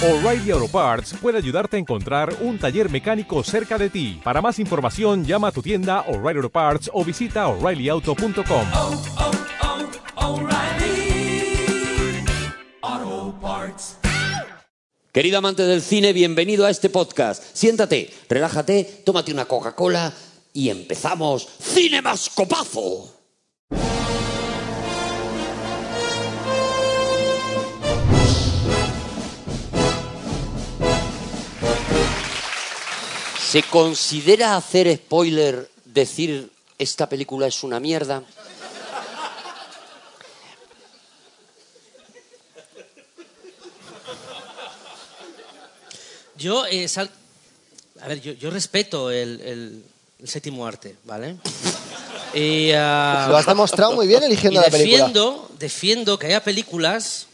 O'Reilly Auto Parts puede ayudarte a encontrar un taller mecánico cerca de ti. Para más información, llama a tu tienda O'Reilly Auto Parts o visita oreillyauto.com. oh, oh, Parts. Querido amante del cine, bienvenido a este podcast. Siéntate, relájate, tómate una Coca-Cola y empezamos Cinemascopazo. ¿Se considera hacer spoiler decir esta película es una mierda? Yo, eh, sal- a ver, yo, yo respeto el, el- el séptimo arte, ¿vale? Y, ah, Lo has demostrado muy bien eligiendo y la película. defiendo, defiendo que haya películas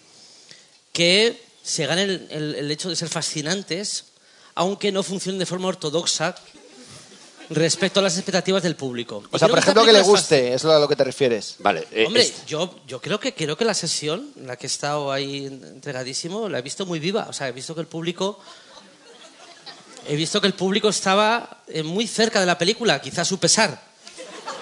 que se ganen el, el- el hecho de ser fascinantes, aunque no funcionen de forma ortodoxa respecto a las expectativas del público. O sea, por ejemplo, que le guste, es a lo que te refieres. Vale, eh, Hombre, es- yo, yo creo que creo que la sesión en la que he estado ahí entregadísimo la he visto muy viva. O sea, he visto que el público he visto que el público estaba eh, muy cerca de la película, quizá a su pesar.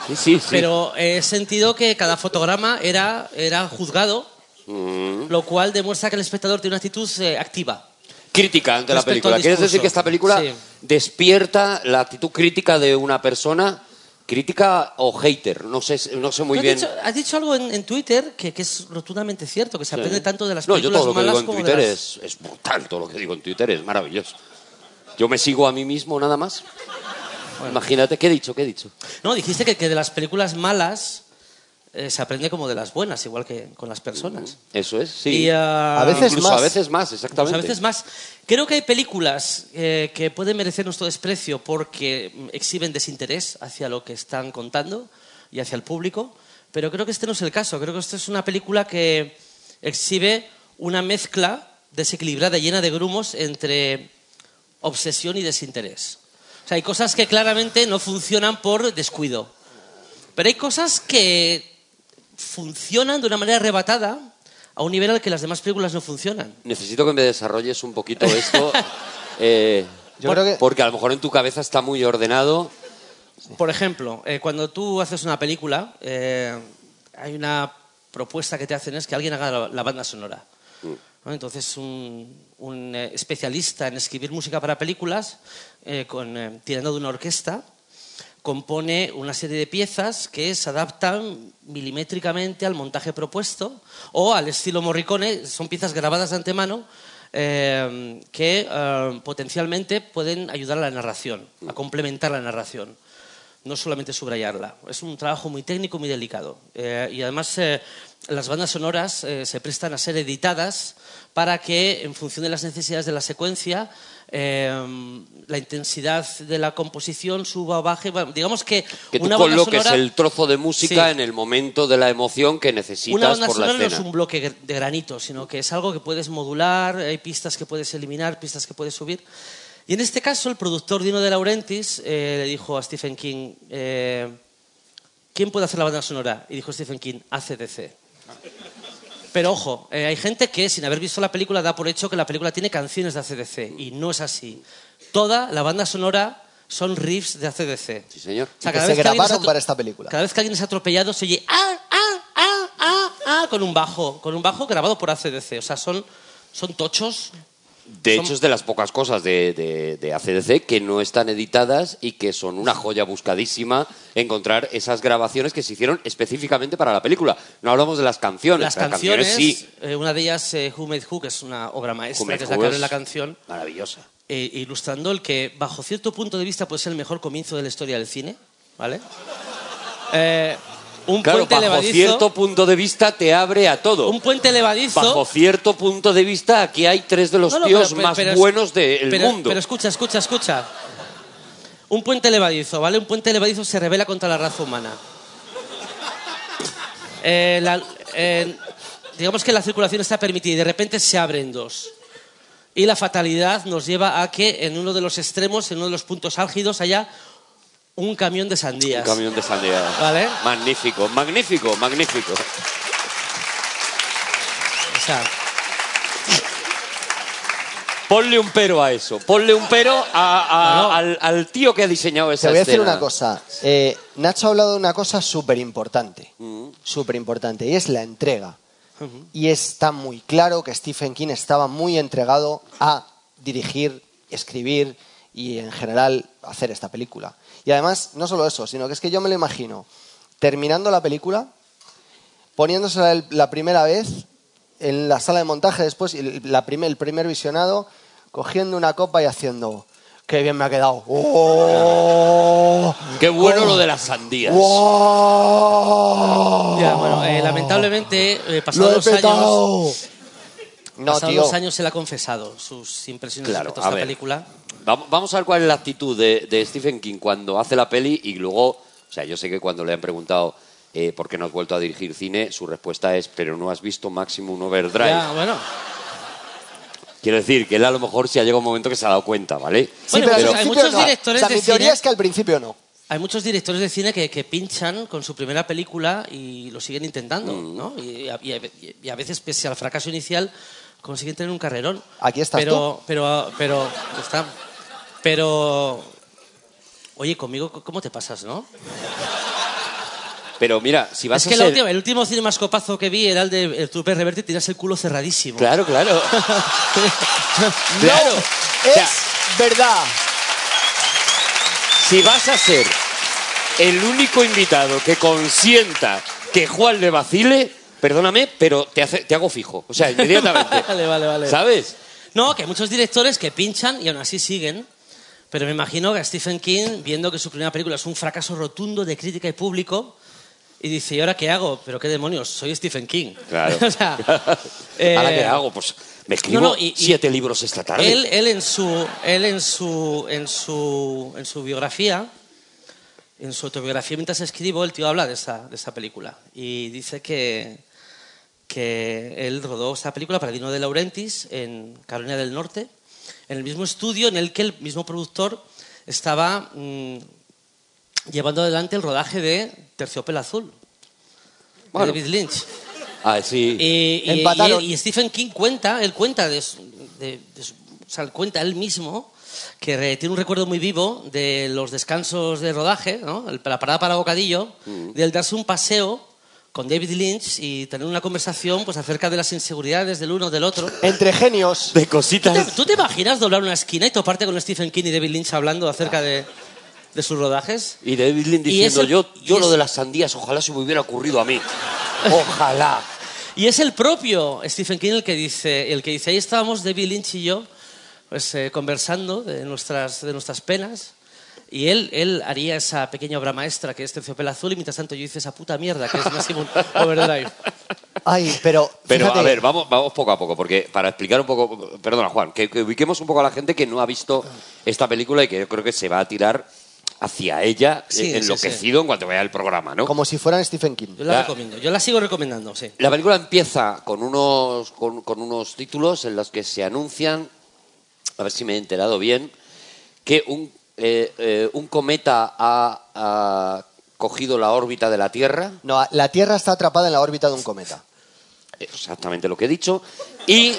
sí, sí, sí. Pero he sentido que cada fotograma era, era juzgado, Mm. lo cual demuestra que el espectador tiene una actitud eh, activa. Crítica ante la película. ¿Quieres decir que esta película Sí. despierta la actitud crítica de una persona? ¿Crítica o hater? No sé, no sé muy has bien. Dicho, has dicho algo en, en Twitter que, que es rotundamente cierto, que se aprende tanto de las no, yo películas todo lo que malas digo en Twitter las- es, es brutal. Todo lo que digo en Twitter es maravilloso. Yo me sigo a mí mismo nada más. Imagínate, ¿qué he dicho? ¿Qué he dicho? No, dijiste que, que de las películas malas eh, se aprende como de las buenas, igual que con las personas. Eso es, sí. Y, ah, A veces más. a veces más, Pues exactamente. a veces más. Creo que hay películas eh, que pueden merecer nuestro desprecio porque exhiben desinterés hacia lo que están contando y hacia el público, pero creo que este no es el caso. Creo que esta es una película que exhibe una mezcla desequilibrada, llena de grumos entre obsesión y desinterés. O sea, hay cosas que claramente no funcionan por descuido, pero hay cosas que funcionan de una manera arrebatada a un nivel al que las demás películas no funcionan. Necesito que me desarrolles un poquito esto. eh, Yo creo que- Porque a lo mejor en tu cabeza está muy ordenado. Por ejemplo, eh, cuando tú haces una película, eh, hay una propuesta que te hacen es que alguien haga la, la banda sonora. ¿no? Entonces, un, un, eh, especialista en escribir música para películas, eh, con, eh, tirando de una orquesta, compone una serie de piezas que se adaptan milimétricamente al montaje propuesto o al estilo Morricone, son piezas grabadas de antemano eh, que eh, potencialmente pueden ayudar a la narración, a complementar la narración, no solamente subrayarla. Es un trabajo muy técnico, muy delicado. Eh, y además eh, las bandas sonoras eh, se prestan a ser editadas para que, en función de las necesidades de la secuencia, eh, la intensidad de la composición suba o baje. Bueno, digamos que, Que tú una banda coloques sonora- el trozo de música Sí. en el momento de la emoción que una necesitas banda por la sonora no escena. es un bloque de granito, sino que es algo que puedes modular, hay pistas que puedes eliminar, pistas que puedes subir. Y en este caso, el productor Dino De Laurentiis eh, le dijo a Stephen King, eh, ¿quién puede hacer la banda sonora? Y dijo Stephen King, ACDC. Pero ojo, eh, hay gente que sin haber visto la película da por hecho que la película tiene canciones de ACDC y no es así. Toda la banda sonora son riffs de ACDC. Sí, señor. O sea, Que cada se vez que grabaron para esta película. Cada vez que alguien es atropellado se oye ah, ah, ah, ah, ah, con un bajo, con un bajo grabado por ACDC. O sea, son, son tochos. De hecho, es de las pocas cosas de, de- de ACDC que no están editadas y que son una joya buscadísima encontrar esas grabaciones que se hicieron específicamente para la película. No hablamos de las canciones. Las canciones, sí. eh, una de ellas, eh, Who Made Who, que es una obra maestra, que es la Who que abre es la canción, Maravillosa. eh, ilustrando el que, bajo cierto punto de vista, puede ser el mejor comienzo de la historia del cine. ¿Vale? Un Claro, puente bajo levadizo. cierto punto de vista te abre a todo. Un puente levadizo. Bajo cierto punto de vista, aquí hay tres de los No, no, tíos pero- pero- más pero buenos del pero- mundo. Pero escucha, escucha, escucha. Un puente levadizo, ¿vale? Un puente levadizo se revela contra la raza humana. Eh, la- eh, digamos que la circulación está permitida y de repente se abren dos. Y la fatalidad nos lleva a que en uno de los extremos, en uno de los puntos álgidos, haya un camión de sandías. Un camión de sandía. Vale. Magnífico, magnífico, magnífico. O sea, Ponle un pero a eso. Ponle un pero a- a- No, no. al, al tío que ha diseñado esa Te voy a decir una cosa. Eh, Nacho ha hablado de una cosa súper importante. Mm. Súper importante. Y es la entrega. Y está muy claro que Stephen King estaba muy entregado a dirigir, escribir y en general hacer esta película. Y además, no solo eso, sino que es que yo me lo imagino terminando la película, poniéndosela el- la primera vez en la sala de montaje después, y el, la primer, el primer visionado, cogiendo una copa y haciendo, qué bien me ha quedado. ¡Oh! Qué bueno ¡Oh! lo de las sandías. ¡Wow! Ya, bueno, eh, lamentablemente, eh, ¡Lo pasados los años! No, pasados tío. los años él ha confesado sus impresiones Claro, respecto a a esta ver. película. Vamos, vamos a ver cuál es la actitud de, de Stephen King cuando hace la peli y luego, o sea, yo sé que cuando le han preguntado eh, por qué no has vuelto a dirigir cine, su respuesta es, pero no has visto Maximum Overdrive. Ya, bueno. Quiero decir que él a lo mejor sí ha llegado un momento que se ha dado cuenta, ¿vale? Sí, Bueno, pero, pero al hay principio muchos no. directores O sea, de mi teoría cine- es que al principio no. Hay muchos directores de cine que, que pinchan con su primera película y lo siguen intentando, Mm. ¿no? Y a, y a- y a veces, pese al fracaso inicial, consiguen tener un carrerón. Aquí estás pero, Pero, pero, está. Pero, oye, conmigo, ¿cómo te pasas, no? Pero mira, si vas Es que a la ser... última- el último cinemascopazo que vi era el de El Trooper Reverte y tenías el culo cerradísimo. Claro, claro. claro. Es O sea, verdad. si vas a ser el único invitado que consienta que Juan le vacile, perdóname, pero te, hace- te hago fijo. O sea, inmediatamente. Vale, vale, vale. ¿Sabes? No, que hay muchos directores que pinchan y aún así siguen. Pero me imagino que a Stephen King, viendo que su primera película es un fracaso rotundo de crítica y público, y dice, ¿y ahora qué hago? ¿Pero qué demonios? Soy Stephen King. Claro. o sea, eh, ¿Ahora qué hago? Pues me escribo no, no, y- y- siete libros esta tarde. Él, él en su, él en su, en su, en su biografía, en su autobiografía mientras escribo, el tío habla de esta, de esta película y dice que, que él rodó esta película para Dino de Laurentiis en Carolina del Norte, en el mismo estudio en el que el mismo productor estaba mm, llevando adelante el rodaje de Terciopelo Azul, de Bueno. David Lynch. Ah, sí. Y, y- Empataron. y- y Stephen King cuenta, él cuenta, de, de- de o sea, cuenta él mismo que tiene un recuerdo muy vivo de los descansos de rodaje, ¿no? La parada para bocadillo, Mm. del darse un paseo con David Lynch y tener una conversación pues acerca de las inseguridades del uno del otro. Entre genios. de ¿Tú cositas. te, tú te imaginas doblar una esquina y toparte con Stephen King y David Lynch hablando acerca de, de sus rodajes? Y David Lynn Y diciendo, el- yo, yo lo es- de las sandías, ojalá se me hubiera ocurrido a mí. Ojalá. Y es el propio Stephen King el que dice, el que dice ahí estábamos David Lynch y yo, pues eh, conversando de nuestras, de nuestras penas. Y él, él haría esa pequeña obra maestra que es Terciopelo Azul y mientras tanto yo hice esa puta mierda que es Maximum Overdrive. Ay, pero. Pero fíjate, a ver, vamos, vamos poco a poco, porque para explicar un poco, perdona Juan, que, que ubiquemos un poco a la gente que no ha visto esta película y que yo creo que se va a tirar hacia ella Sí, eh, sí, enloquecido en cuanto vea el programa, ¿no? Como si fueran Stephen King. Yo la recomiendo, yo la sigo recomendando, sí. La película empieza con unos, con, con unos títulos en los que se anuncian, a ver si me he enterado bien, que un, eh, eh, un cometa ha, ha cogido la órbita de la Tierra, No, la Tierra está atrapada en la órbita de un cometa. exactamente lo que he dicho, y,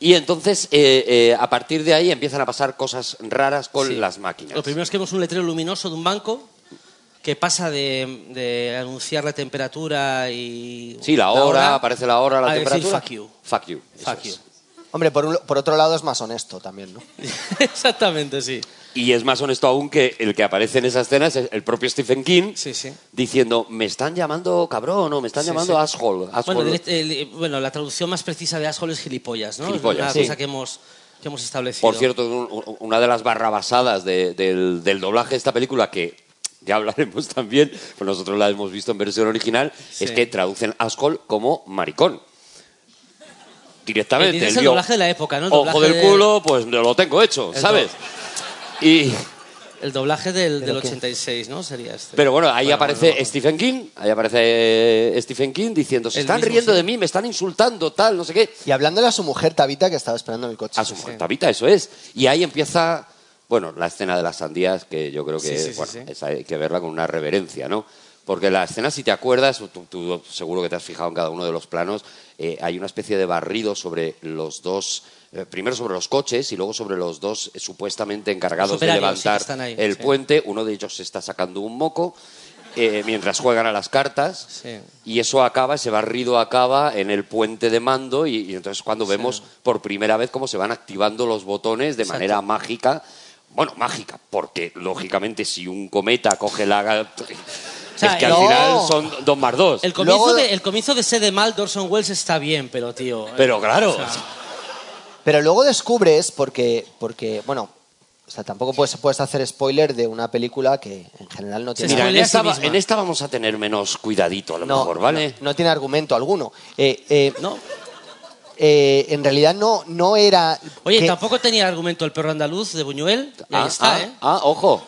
y entonces eh, eh, a partir de ahí empiezan a pasar cosas raras con Sí. las máquinas. Lo primero es que vemos un letrero luminoso de un banco que pasa de, de anunciar la temperatura y... Sí, la hora, aparece la hora, la a decir temperatura. fuck you. Fuck you. Fuck es. Hombre, por, un- por otro lado es más honesto también, ¿no? Exactamente, sí. Y es más honesto aún que el que aparece en esa escena es el propio Stephen King Sí, sí. diciendo, me están llamando cabrón o me están Sí, llamando sí. asshole. asshole". Bueno, direct- el- bueno, la traducción más precisa de asshole es gilipollas, ¿no? Gilipollas, es una sí. cosa que hemos, que hemos establecido. Por cierto, un- una de las barrabasadas de- del, del doblaje de esta película que ya hablaremos también, pues nosotros la hemos visto en versión original, Sí. es que traducen asshole como maricón. Directamente. Entiendes el el doblaje de la época, ¿no? El Ojo doblaje del de- culo, pues lo tengo hecho, El ¿sabes? Y... El doblaje del, del ¿Pero qué? 86, ¿no? Sería este. Pero bueno, ahí Bueno, aparece bueno, no. Stephen King, ahí aparece eh, Stephen King diciendo, se El están mismo, riendo sí. de mí, me están insultando, tal, no sé qué. Y hablándole a su mujer Tabita que estaba esperando en el coche. A su mujer Tabita, eso es. Y ahí empieza, bueno, la escena de las sandías, que yo creo que, Sí, sí, sí, bueno, sí. esa hay que verla con una reverencia, ¿no? Porque la escena, si te acuerdas, tú, tú seguro que te has fijado en cada uno de los planos, eh, hay una especie de barrido sobre los dos, eh, primero sobre los coches y luego sobre los dos eh, supuestamente encargados de levantar sí, ahí, el sí. puente. Uno de ellos se está sacando un moco mientras juegan a las cartas Sí. y eso acaba, ese barrido acaba en el puente de mando y, y entonces cuando vemos por primera vez cómo se van activando los botones de Exacto. manera mágica. Bueno, mágica, porque lógicamente si un cometa coge la... sea, es que al no. final son dos más dos. El comienzo, Luego- de, el comienzo de Sede Mal, Dorson Wells está bien, pero tío. eh, Pero claro. o sea, Pero luego descubres, porque, porque bueno, o sea, tampoco puedes, puedes hacer spoiler de una película que en general no Se tiene, Mira, en esta, va- en esta vamos a tener menos cuidadito, a lo no, mejor, ¿vale? no, no tiene argumento alguno. Eh, eh, no. eh, en realidad no, no era... Oye, que- tampoco tenía argumento el perro andaluz de Buñuel. Y ahí ah, está, ah, ¿eh? ah, ojo,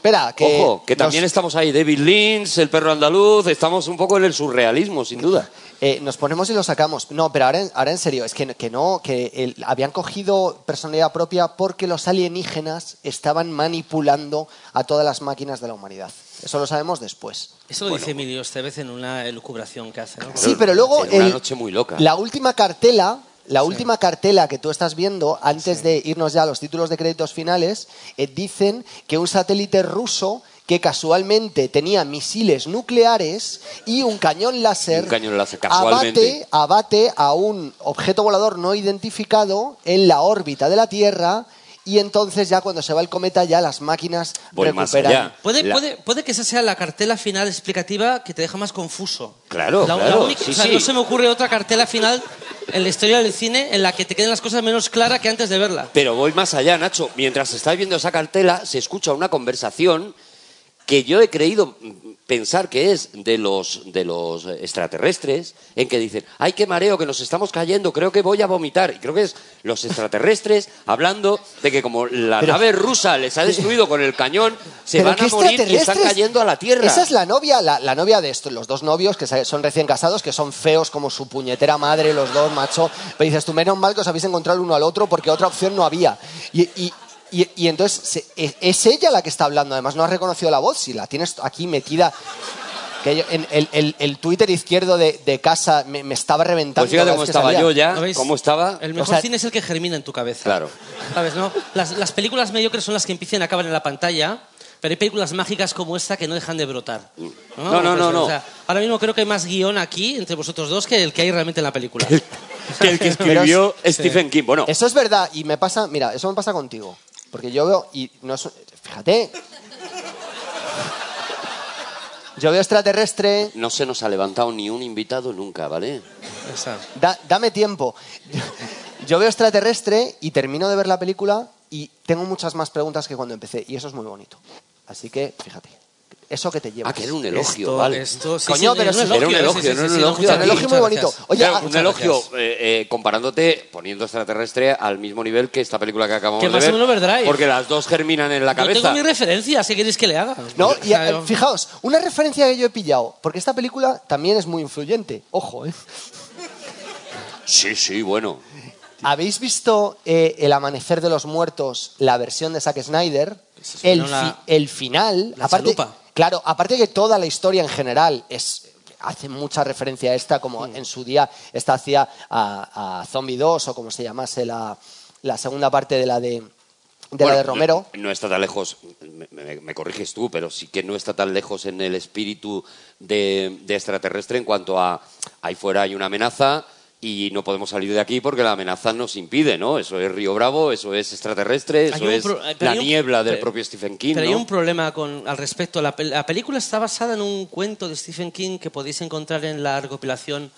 Espera, que... ojo, que también nos- estamos ahí. David Lynch, el perro andaluz, estamos un poco en el surrealismo, sin duda. Eh, nos ponemos y lo sacamos. No, pero ahora en, ahora en serio, es que, que no, que el- habían cogido personalidad propia porque los alienígenas estaban manipulando a todas las máquinas de la humanidad. Eso lo sabemos después. Eso lo dice Emilio Estevez en una elucubración que hace, ¿no? Sí, pero luego En una el- noche muy loca. la última cartela, la última cartela que tú estás viendo antes de irnos ya a los títulos de créditos finales, eh, dicen que un satélite ruso que casualmente tenía misiles nucleares y un cañón láser, Un cañón láser, casualmente. abate, abate a un objeto volador no identificado en la órbita de la Tierra y entonces ya cuando se va el cometa ya las máquinas Voy más recuperan. allá. Puede, La- puede, puede que esa sea la cartela final explicativa que te deja más confuso. Claro, La- la claro, única- sí, o sea, sí. No se me ocurre otra cartela final en la historia del cine en la que te queden las cosas menos claras que antes de verla. Pero voy más allá, Nacho. Mientras estás viendo esa cartela, se escucha una conversación que yo he creído pensar que es de los, de los extraterrestres, en que dicen, ay, qué mareo, que nos estamos cayendo, creo que voy a vomitar. Y creo que es los extraterrestres hablando de que como la Pero- nave rusa les ha destruido con el cañón, se ¿Pero van a morir y están cayendo a la Tierra. Esa es la novia, la, la novia de estos, los dos novios que son recién casados, que son feos como su puñetera madre, los dos, macho. Pero dices, tú menos mal que os habéis encontrado uno al otro porque otra opción no había. Y, y- y- y entonces se- es, es ella la que está hablando, además no has reconocido la voz, si la tienes aquí metida. Que yo- en el, el- el Twitter izquierdo de, de casa me, me estaba reventando. Pues fíjate cómo estaba salía. yo ya, cómo estaba. El mejor O sea- cine es el que germina en tu cabeza. Claro. ¿Sabes, no? Las, las películas mediocres son las que empiezan y acaban en la pantalla, pero hay películas mágicas como esta que no dejan de brotar. No, no, no, no. O sea, ahora mismo creo que hay más guion aquí entre vosotros dos que el que hay realmente en la película. Que el que escribió Stephen King. Bueno, Eso es verdad, y me pasa, mira, eso me pasa contigo. Porque yo veo, y no es, fíjate. Yo veo extraterrestre, no se nos ha levantado ni un invitado nunca, ¿vale? Da- dame tiempo. Yo veo extraterrestre y termino de ver la película y tengo muchas más preguntas que cuando empecé, y eso es muy bonito. Así que, fíjate, eso que te lleva. Ah, que era un elogio, Esto, vale. esto, sí, Coño, sí, pero era si- Era un elogio, Sí, sí, no un elogio muchas a ti. Un elogio muy bonito. Oye, Claro, ah, un elogio eh, eh, comparándote, poniendo extraterrestre al mismo nivel que esta película que acabamos Que de más ver. Overdrive. Porque las dos germinan en la Yo cabeza. tengo mis referencias, ¿qué queréis que le haga? No, y eh, fijaos, una referencia que yo he pillado, porque esta película también es muy influyente. Ojo, ¿eh? Sí, sí, bueno. ¿Habéis visto eh, El Amanecer de los Muertos, la versión de Zack Snyder? es El, una- fi- el final, la aparte, chalupa. Claro, aparte que toda la historia en general es hace mucha referencia a esta, como en su día esta hacía a, a Zombie 2 o como se llamase la, la segunda parte de la de, de la de Romero. No, no está tan lejos, me, me- me corriges tú, pero sí que no está tan lejos en el espíritu de, de extraterrestre en cuanto a ahí fuera hay una amenaza y no podemos salir de aquí porque la amenaza nos impide, ¿no? Eso es Río Bravo, eso es extraterrestre, eso es pro- la un- niebla del pero- propio Stephen King, Pero hay un problema con, al respecto. La, la película está basada en un cuento de Stephen King que podéis encontrar en la recopilación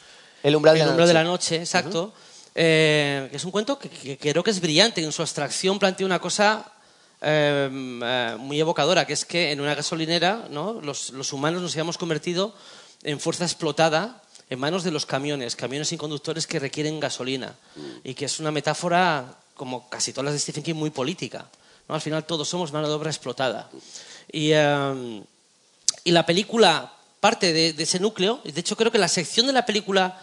El umbral, de, la umbral de noche. la noche, exacto. Eh, que es un cuento que, que- que creo que es brillante. En su abstracción plantea una cosa eh, eh, muy evocadora, que es que en una gasolinera ¿no? los, los humanos nos habíamos convertido en fuerza explotada en manos de los camiones, camiones sin conductores que requieren gasolina. Y que es una metáfora, como casi todas las de Stephen King, muy política. ¿no? Al final todos somos mano de obra explotada. Y, y la película parte de, de ese núcleo. y De hecho, creo que la sección de la película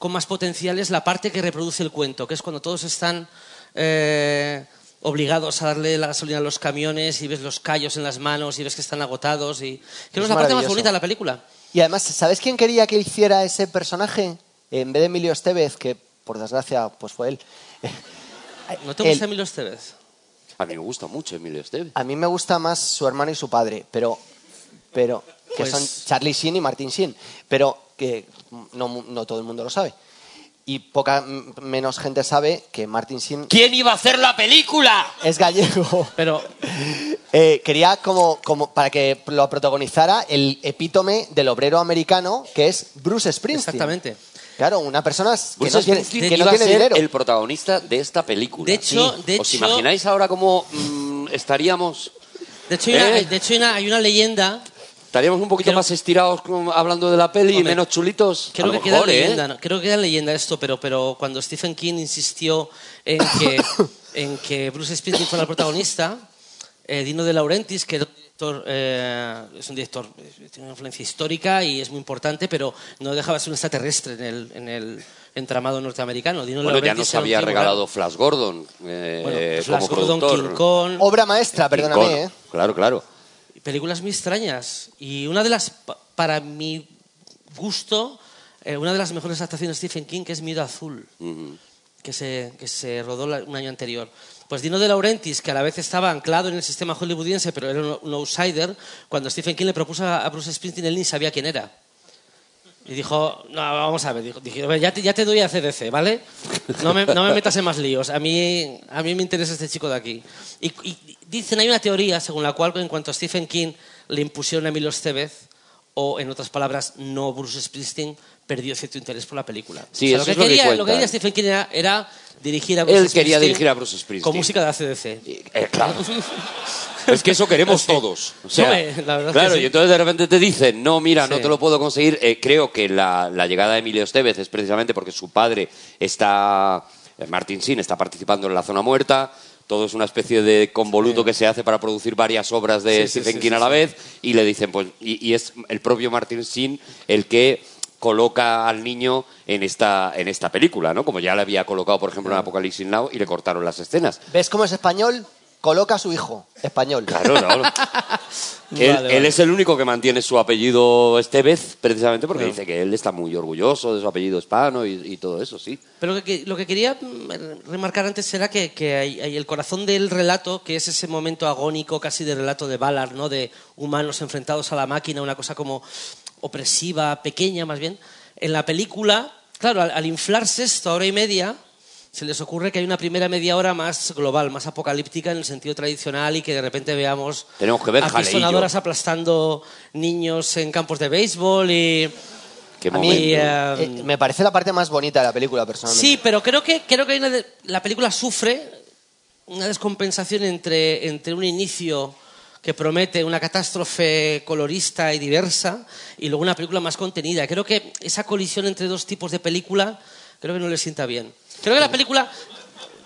con más potencial es la parte que reproduce el cuento, que es cuando todos están eh, obligados a darle la gasolina a los camiones y ves los callos en las manos y ves que están agotados y creo que es la parte más bonita de la película. Y además, ¿sabes quién quería que hiciera ese personaje? En vez de Emilio Estevez, que por desgracia pues fue él. ¿No te El- gusta Emilio Estevez? A mí me gusta mucho Emilio Esteve. A mí me gusta más su hermano y su padre, pero, pero que Pues- son Charlie Sheen y Martin Sheen, pero que no, mu- no todo el mundo lo sabe. Y poca menos gente sabe que Martin Sheen ¿Quién iba a hacer la película? es gallego. Pero Eh, quería como, como para que lo protagonizara el epítome del obrero americano que es Bruce Springsteen. Exactamente. Claro, una persona que Bruce no tiene, Springsteen que no iba tiene a ser dinero. el protagonista de esta película. De hecho- Sí. de ¿Os hecho- imagináis ahora cómo mm, estaríamos? de hecho hay una, ¿Eh? de hecho hay una, hay una leyenda ¿Estaríamos un poquito Creo- más estirados hablando de la peli y menos chulitos? Creo que lo queda mejor, ¿eh? leyenda, ¿no? creo que queda leyenda esto, pero, pero cuando Stephen King insistió en que, en que Bruce Springsteen fuera el protagonista, eh, Dino De Laurentiis, que director, eh, es un director, eh, tiene una influencia histórica y es muy importante, pero no dejaba de ser un extraterrestre en el, en el entramado norteamericano. Dino De Bueno, ya Laurentiis nos había regalado Flash Gordon eh, Bueno, pues como Flash Gordon, productor. King Kong, Obra maestra, perdóname, Kong. ¿eh? Claro, claro. Películas muy extrañas. Y una de las, pa- para mi gusto, eh, una de las mejores adaptaciones de Stephen King, que es Miedo Azul, que, se, que se rodó la- un año anterior. Pues Dino De Laurentiis, que a la vez estaba anclado en el sistema hollywoodiense, pero era un, un outsider, cuando Stephen King le propuso a Bruce Springsteen, él ni sabía quién era. Y dijo, no, vamos a ver, dijo, dije, "A ver, ya, te, ya te doy a CDC, ¿vale? No me, no me metas en más líos, a mí, a mí me interesa este chico de aquí. Y, y dicen, hay una teoría según la cual en cuanto a Stephen King le impusieron a Emilio Estevez, o en otras palabras, no Bruce Springsteen, perdió cierto interés por la película. Sí, eso lo, que es lo que quería, lo que cuentan. quería Stephen King era, era dirigir a Bruce Él quería dirigir a Bruce Springsteen. Con música de ACDC. Eh, claro. Es que eso queremos todos. O sea, la verdad claro, que sí. y entonces de repente te dicen, no, mira, no te lo puedo conseguir. Eh, creo que la, la llegada de Emilio Estevez es precisamente porque su padre está, eh, Martin Sin, está participando en La Zona Muerta. Todo es una especie de convoluto que se hace para producir varias obras de Sí, Stephen King a la vez. Y le dicen, pues, y, y es el propio Martin Sin el que coloca al niño en esta, en esta película, ¿no? Como ya le había colocado, por ejemplo, en Apocalipsis Now y le cortaron las escenas. ¿Ves cómo es español? Coloca a su hijo, español. Claro, claro. él, Vale, él vale. es el único que mantiene su apellido Estevez, precisamente porque dice que él está muy orgulloso de su apellido hispano y, y todo eso, sí. Pero lo que, lo que quería mm, remarcar antes era que, que hay, hay el corazón del relato, que es ese momento agónico casi de relato de Ballard, ¿no? de humanos enfrentados a la máquina, una cosa como opresiva, pequeña más bien. En la película, claro, al, al inflarse esto a hora y media, se les ocurre que hay una primera media hora más global, más apocalíptica en el sentido tradicional y que de repente veamos Tenemos que ver Jaleillo. aplastando niños en campos de béisbol y... Qué A mí eh, eh, me parece la parte más bonita de la película, personalmente. Sí, pero creo que, creo que hay una de- la película sufre una descompensación entre, entre un inicio que promete una catástrofe colorista y diversa y luego una película más contenida. Creo que esa colisión entre dos tipos de película creo que no le sienta bien. Creo que la película,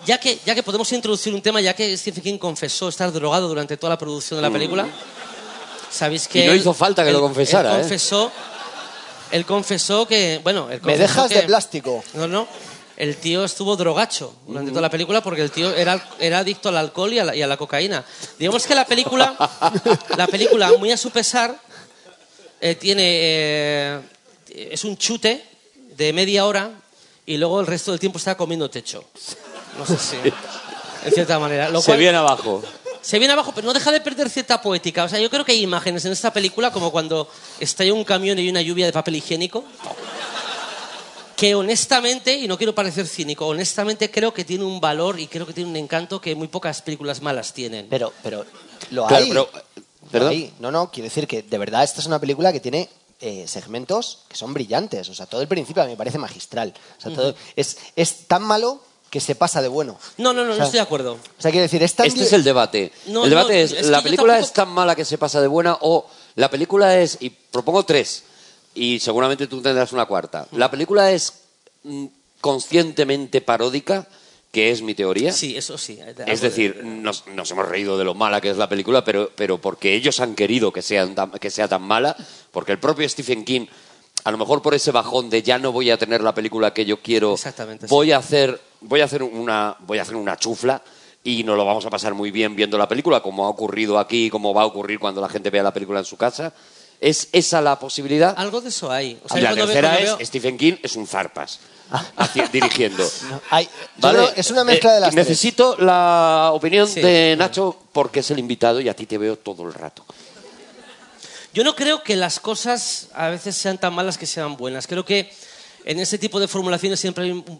ya que, ya que podemos introducir un tema, ya que Stephen King confesó estar drogado durante toda la producción de la película, sabéis que... Mm. Y no él- hizo falta que él- lo confesara, Él ¿eh? confesó, él confesó que... Bueno, él Me confesó dejas que- de plástico. no, no. El tío estuvo drogacho durante toda la película porque el tío era, era adicto al alcohol y a, la, y a la cocaína. Digamos que la película, la película muy a su pesar, eh, tiene eh, es un chute de media hora y luego el resto del tiempo está comiendo techo. No sé si, en cierta manera. Lo Se cual- viene abajo. se viene abajo, pero no deja de perder cierta poética. O sea, yo creo que hay imágenes en esta película como cuando estalla un camión y hay una lluvia de papel higiénico. Que honestamente, y no quiero parecer cínico, honestamente creo que tiene un valor y creo que tiene un encanto que muy pocas películas malas tienen. Pero, pero lo Claro, hay. pero, Lo ¿perdón? No, no, quiero decir que de verdad esta es una película que tiene eh, segmentos que son brillantes. O sea, todo el principio a mí me parece magistral. O sea, todo, es, es tan malo que se pasa de bueno. No, no, no, O no estoy de acuerdo. O sea, quiero decir, es tan Este es el debate. No, el debate no, es, es que ¿la película tampoco- es tan mala que se pasa de buena o la película es, y propongo tres, y seguramente tú tendrás una cuarta, la película es mm, conscientemente paródica, que es mi teoría. Sí, eso sí. Es decir, nos, nos hemos reído de lo mala que es la película, pero, pero porque ellos han querido que, sean tan- que sea tan mala, porque el propio Stephen King, a lo mejor por ese bajón de ya no voy a tener la película que yo quiero, Exactamente, voy a hacer, voy a hacer una, voy a hacer una chufla. y nos lo vamos a pasar muy bien viendo la película, como ha ocurrido aquí, como va a ocurrir cuando la gente vea la película en su casa. ¿Es esa la posibilidad? Algo de eso hay. O sea, la tercera es veo- Stephen King es un zarpas haci- dirigiendo. Hay- yo ¿Vale? creo- es una mezcla Eh, de las tres. Necesito la opinión Sí. de Nacho porque es el invitado y a ti te veo todo el rato. Yo no creo que las cosas a veces sean tan malas que sean buenas. Creo que en ese tipo de formulaciones siempre hay un, un-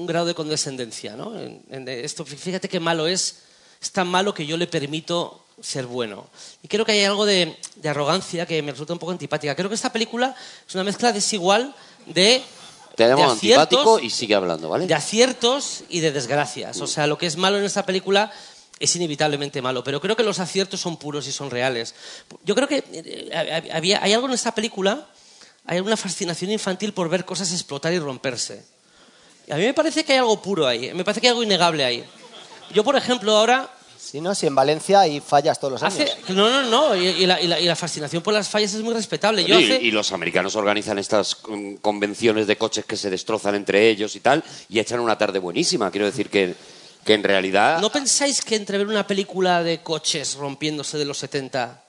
un grado de condescendencia. ¿no? En- en esto, fíjate qué malo es, es tan malo que yo le permito ser bueno. Y creo que hay algo de, de arrogancia que me resulta un poco antipática. Creo que esta película es una mezcla desigual de... Te llamo aciertos- antipático y sigue hablando, ¿vale? de aciertos y de desgracias. O sea, lo que es malo en esta película es inevitablemente malo, pero creo que los aciertos son puros y son reales. Yo creo que eh, había, hay algo en esta película, hay una fascinación infantil por ver cosas explotar y romperse. Y a mí me parece que hay algo puro ahí, me parece que hay algo innegable ahí. Yo, por ejemplo, ahora Sí, ¿no? Si en Valencia hay fallas todos los años. hace... No, no, no, y, y la, y la- y la fascinación por las fallas es muy respetable. Yo y, hace... y los americanos organizan estas convenciones de coches que se destrozan entre ellos y tal, y echan una tarde buenísima. Quiero decir que, que en realidad... ¿No pensáis que entre ver una película de coches rompiéndose de los 70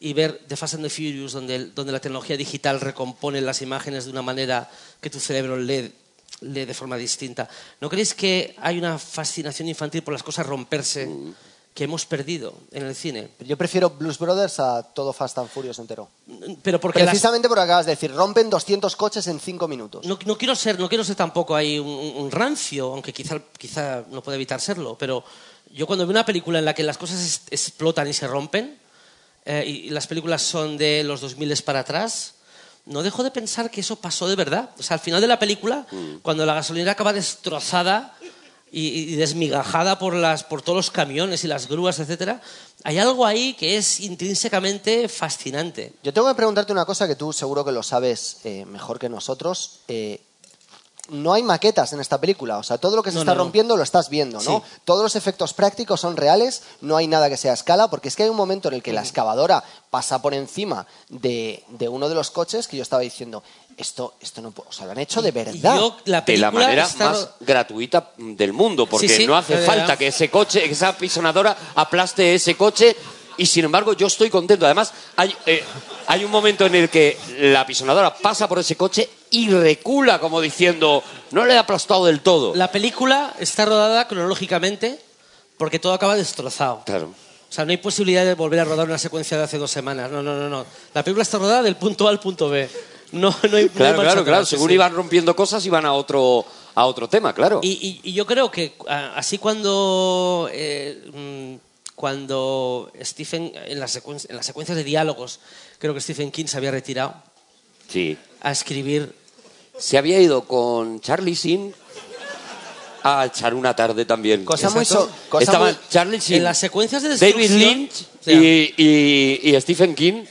y ver The Fast and the Furious, donde, el- donde la tecnología digital recompone las imágenes de una manera que tu cerebro lee, lee de forma distinta, ¿no creéis que hay una fascinación infantil por las cosas romperse que hemos perdido en el cine? Yo prefiero Blues Brothers a todo Fast and Furious entero. Pero porque las- Precisamente porque acabas de decir, rompen 200 coches en 5 minutos. No, no quiero ser, no quiero ser tampoco ahí un, un rancio, aunque quizá, quizá no pueda evitar serlo, pero yo cuando veo una película en la que las cosas explotan y se rompen, eh, y, y las películas son de los 2000 para atrás, no dejo de pensar que eso pasó de verdad. O sea, al final de la película, cuando la gasolinera acaba destrozada y, y desmigajada por, las, por todos los camiones y las grúas, etcétera, hay algo ahí que es intrínsecamente fascinante. Yo tengo que preguntarte una cosa que tú seguro que lo sabes eh, mejor que nosotros. Eh, no hay maquetas en esta película, o sea, todo lo que se No, está no, no. rompiendo lo estás viendo, ¿no? Sí. Todos los efectos prácticos son reales, no hay nada que sea a escala, porque es que hay un momento en el que la excavadora pasa por encima de, de uno de los coches que yo estaba diciendo, esto, esto no puedo, o sea, lo han hecho de verdad. yo, la de la película manera está más gratuita del mundo, porque Sí, sí, no hace falta que ese coche, que esa pisonadora aplaste ese coche y sin embargo yo estoy contento. Además, hay, eh, hay un momento en el que la pisonadora pasa por ese coche y recula como diciendo, no le he aplastado del todo. La película está rodada cronológicamente porque todo acaba destrozado. Claro. O sea, no hay posibilidad de volver a rodar una secuencia de hace dos semanas. No, no, no, no. La película está rodada del punto A al punto B. No, no hay, no hay Claro, claro, claro. Según sí. iban rompiendo cosas, iban a otro, a otro tema, claro. Y, y- y yo creo que ah, así cuando, eh, mm, cuando Stephen, en las, en las secuencias de diálogos, creo que Stephen King se había retirado Sí. A escribir. Se había ido con Charlie Sin a echar una tarde también. Cosa muy Exacto. so- cosa Estaban muy- Charlie Sheen, En las secuencias de David Lynch o sea, y, y- y Stephen King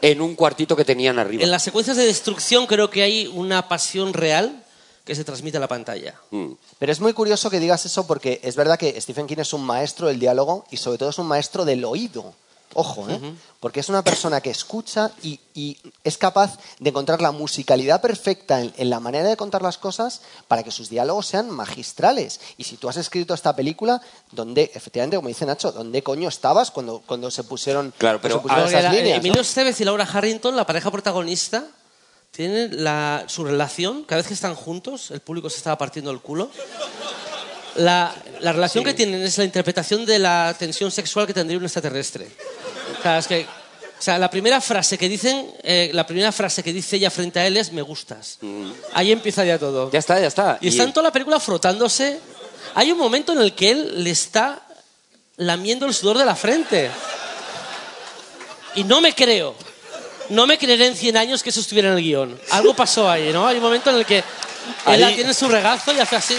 en un cuartito que tenían arriba. En las secuencias de destrucción creo que hay una pasión real que se transmite a la pantalla. Mm. Pero es muy curioso que digas eso porque es verdad que Stephen King es un maestro del diálogo y sobre todo es un maestro del oído. Ojo, ¿eh? Porque es una persona que escucha y, y es capaz de encontrar la musicalidad perfecta en, en la manera de contar las cosas para que sus diálogos sean magistrales. Y si tú has escrito esta película, ¿dónde, efectivamente, como dice Nacho, ¿dónde coño estabas cuando, cuando se pusieron, Claro, pero se pusieron Porque esas líneas? ¿no? Emilio Estevez y Laura Harrington, la pareja protagonista, tienen la- su relación, cada vez que están juntos, el público se estaba partiendo el culo. La, la relación que tienen es la interpretación de la tensión sexual que tendría un extraterrestre. O sea, es que- o sea, la primera frase que dicen, eh, la primera frase que dice ella frente a él es me gustas. Ahí empieza ya todo. Ya está, ya está. Y está en toda la película frotándose. Hay un momento en el que él le está lamiendo el sudor de la frente. Y no me creo. No me creeré en 100 años que eso estuviera en el guion. Algo pasó ahí, ¿no? Hay un momento en el que él Ahí- la tiene en su regazo y hace así.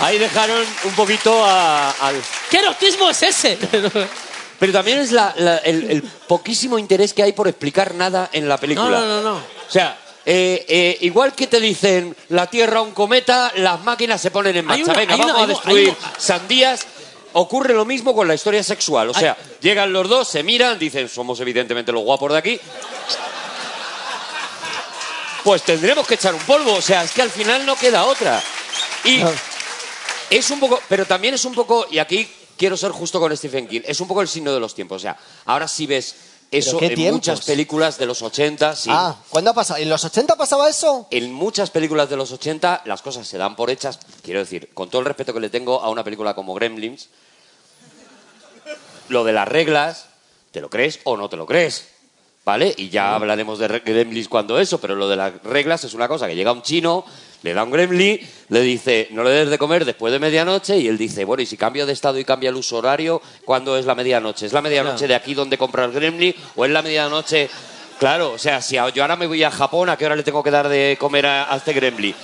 Ahí dejaron un poquito a- al... ¿Qué erotismo es ese? Pero también es la- la- el, el poquísimo interés que hay por explicar nada en la película. No, no, no, no. O sea, eh, eh, igual que te dicen la Tierra un cometa, las máquinas se ponen en marcha. una- Venga, hay una- vamos a destruir una- sandías. Ocurre lo mismo con la historia sexual. O sea, llegan los dos, se miran, dicen, somos evidentemente los guapos de aquí. Pues tendremos que echar un polvo. O sea, es que al final no queda otra. Y, Es un poco, pero también es un poco, y aquí quiero ser justo con Stephen King, es un poco el signo de los tiempos. O sea, ahora sí ves eso en tiempos? muchas películas de los 80, sí. Ah, ¿cuándo ha pasado? ¿En los 80 pasaba eso? En muchas películas de los 80 las cosas se dan por hechas. Quiero decir, con todo el respeto que le tengo a una película como Gremlins, lo de las reglas, ¿te lo crees o no te lo crees? ¿Vale? Y ya hablaremos de re- Gremlins cuando eso, pero lo de las reglas es una cosa que llega un chino, le da un Gremlin, le dice, no le des de comer después de medianoche, y él dice, bueno, y si cambio de estado y cambia el uso horario, ¿cuándo es la medianoche? ¿Es la medianoche de aquí donde compra el Gremlin o es la medianoche Claro, o sea, si yo ahora me voy a Japón, ¿a qué hora le tengo que dar de comer a, a este gremlin?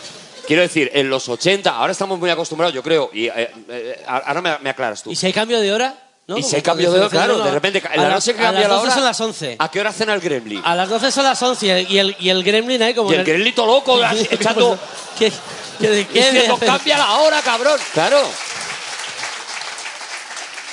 Quiero decir, en los 80, ahora estamos muy acostumbrados, yo creo, y eh, eh, ahora me, me aclaras tú. ¿Y si hay cambio de hora? ¿No? Y hay cambio de hora, claro, no, de repente, en a la noche que a cambia las la 12 hora. son las 11. ¿A qué hora cena el gremlin? A las 12 son las 11 y el, y el gremlin ahí como... Y en el gremlin todo loco, echando... ¿Qué, qué, qué- diciendo, cambia la hora, cabrón. Claro.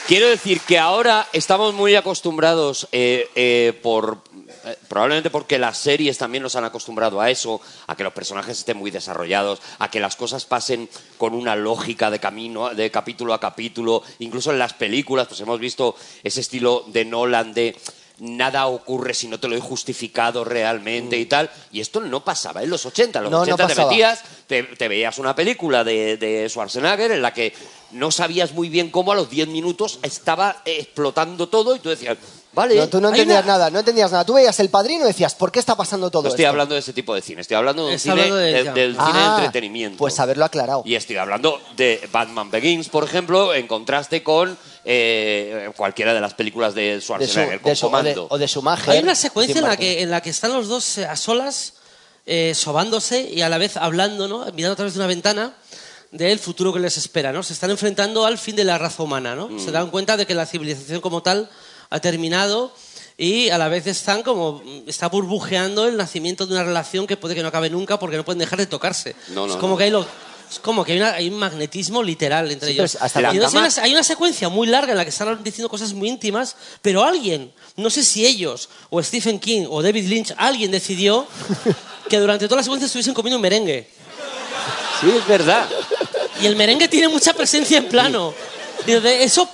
Quiero decir que ahora estamos muy acostumbrados eh, eh, por eh, probablemente porque las series también nos han acostumbrado a eso, a que los personajes estén muy desarrollados, a que las cosas pasen con una lógica de camino, de capítulo a capítulo, incluso en las películas, pues hemos visto ese estilo de Nolan de nada ocurre si no te lo he justificado realmente y tal, y esto no pasaba en los 80, en los No, no 80 te pasaba. metías te, te veías una película de, de Schwarzenegger en la que no sabías muy bien cómo a los 10 minutos estaba explotando todo y tú decías, vale, No, tú no entendías nada, no entendías nada. Tú veías el padrino y decías, ¿por qué está pasando todo No estoy esto? hablando de ese tipo de cine, estoy hablando de un cine, hablando de- de- ya. del cine de Ah, entretenimiento. Pues haberlo aclarado. Y estoy hablando de Batman Begins, por ejemplo, en contraste con eh, cualquiera de las películas de de su, Schwarzenegger, con de su- o, de, Comando. o de Schumacher. Hay una secuencia en la, que, en la que están los dos eh, a solas, eh, sobándose y a la vez hablando, ¿no? mirando a través de una ventana del futuro que les espera. ¿no? Se están enfrentando al fin de la raza humana. ¿no? Se dan cuenta de que la civilización como tal ha terminado y a la vez están como está burbujeando el nacimiento de una relación que puede que no acabe nunca porque no pueden dejar de tocarse. No, no, es como no. que hay lo- es como que hay, una- hay un magnetismo literal entre Sí, ellos. hasta la cama- hay una- secuencia muy larga en la que están diciendo cosas muy íntimas, pero alguien, no sé si ellos, o Stephen King, o David Lynch, alguien decidió que durante toda la secuencia estuviesen comiendo un merengue. Sí, es verdad. Y el merengue tiene mucha presencia en plano. Eso,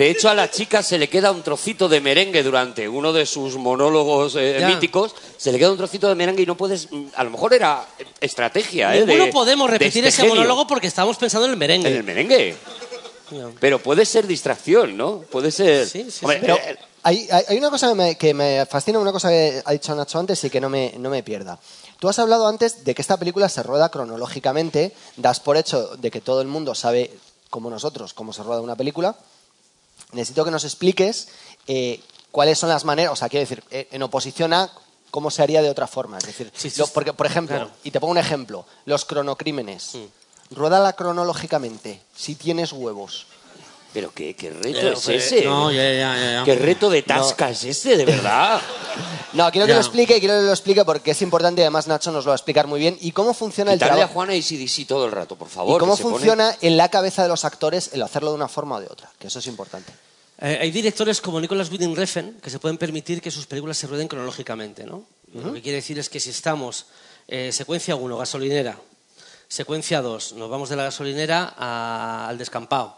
De hecho, a la chica se le queda un trocito de merengue durante uno de sus monólogos eh, míticos. Se le queda un trocito de merengue y no puedes. mm, A lo mejor era estrategia, ¿eh? ninguno de- podemos de repetir este ese genio. monólogo porque estábamos pensando en el merengue. En el merengue. Pero puede ser distracción, ¿no? Puede ser. Sí, sí, Hombre, sí. Pero hay, hay- hay una cosa que me, que me fascina, una cosa que ha dicho Nacho antes y que no me, no me pierda. Tú has hablado antes de que esta película se rueda cronológicamente, das por hecho de que todo el mundo sabe, como nosotros, cómo se rueda una película. Necesito que nos expliques eh, cuáles son las maneras, o sea, quiero decir, eh, en oposición a cómo se haría de otra forma. Es decir, Sí, sí, lo- sí. porque, por ejemplo, Claro. y te pongo un ejemplo, los cronocrímenes. Ruédala cronológicamente, si tienes huevos. Pero qué, qué reto Eh, es ese. No, ya, ya, ya. ¿Qué reto de tasca es ese, de verdad? No, quiero que Ya. lo explique, quiero que lo explique porque es importante y además Nacho nos lo va a explicar muy bien. ¿Y cómo funciona el Quitarle a trabajo? Juana y CDC todo el rato, por ¿Y favor. cómo que se pone- funciona en la cabeza de los actores el hacerlo de una forma o de otra? Que eso es importante. Eh, hay directores como Nicolas Winding Refn que se pueden permitir que sus películas se rueden cronológicamente, ¿no? Lo que quiere decir es que si estamos eh, secuencia 1, gasolinera, secuencia 2, nos vamos de la gasolinera a- al descampado.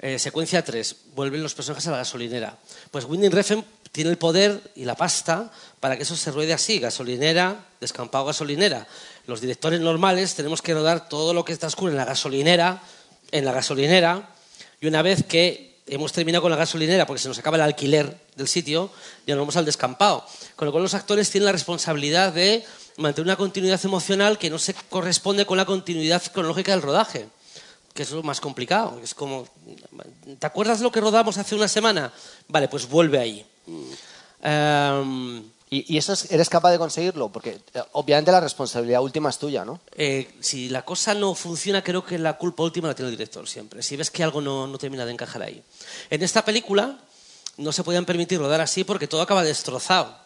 Eh, secuencia 3, vuelven los personajes a la gasolinera. Pues Winding Refn tiene el poder y la pasta para que eso se ruede así, gasolinera, descampado, gasolinera. Los directores normales tenemos que rodar todo lo que transcurre en la gasolinera, en la gasolinera, y una vez que hemos terminado con la gasolinera, porque se nos acaba el alquiler del sitio, ya nos vamos al descampado. Con lo cual los actores tienen la responsabilidad de mantener una continuidad emocional que no se corresponde con la continuidad cronológica del rodaje que es lo más complicado. Es como, ¿te acuerdas lo que rodamos hace una semana? Vale, pues vuelve ahí. Em, ¿Y, y eso es- eres capaz de conseguirlo? Porque eh, obviamente la responsabilidad última es tuya, ¿no? eh, si la cosa no funciona, creo que la culpa última la tiene el director siempre. Si ves que algo no, no termina de encajar ahí. En esta película no se podían permitir rodar así porque todo acaba destrozado.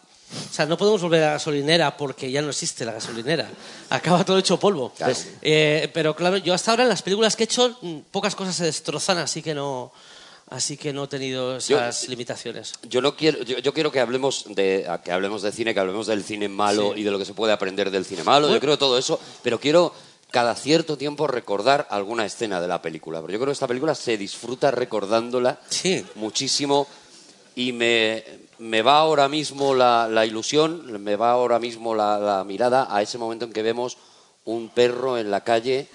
O sea, no podemos volver a la gasolinera porque ya no existe la gasolinera. Acaba todo hecho polvo. Eh, pero claro, yo hasta ahora en las películas que he hecho, mm, pocas cosas se destrozan, así que no, así que no he tenido esas limitaciones. Yo no quiero, yo, yo quiero que hablemos de que hablemos de cine, que hablemos del cine malo y de lo que se puede aprender del cine malo. Yo creo todo eso, pero quiero cada cierto tiempo recordar alguna escena de la película. Pero yo creo que esta película se disfruta recordándola Sí. muchísimo y me, me va ahora mismo la, la ilusión, me va ahora mismo la, la mirada a ese momento en que vemos un perro en la calle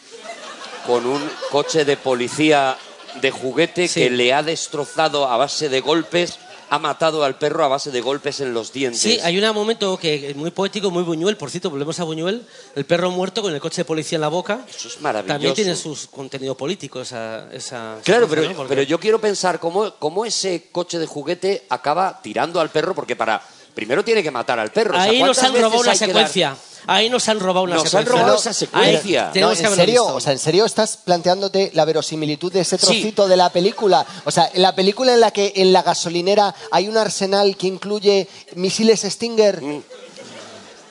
con un coche de policía de juguete Sí. que le ha destrozado a base de golpes, ha matado al perro a base de golpes en los dientes. Sí, hay un momento que es muy poético, muy Buñuel, por cierto, volvemos a Buñuel, el perro muerto con el coche de policía en la boca. Eso es maravilloso. También tiene su contenido político esa... esa Claro, pero, ¿no? Porque pero yo quiero pensar cómo, cómo ese coche de juguete acaba tirando al perro, porque para primero tiene que matar al perro. O sea, Ahí nos ¿cuántas han robado una hay dar- secuencia. Ahí nos han robado una Nos han secuencia. robado Ahí esa secuencia. No, en serio, o sea, en serio estás planteándote la verosimilitud de ese Sí. trocito de la película. O sea, en la película en la que en la gasolinera hay un arsenal que incluye misiles Stinger. Mm.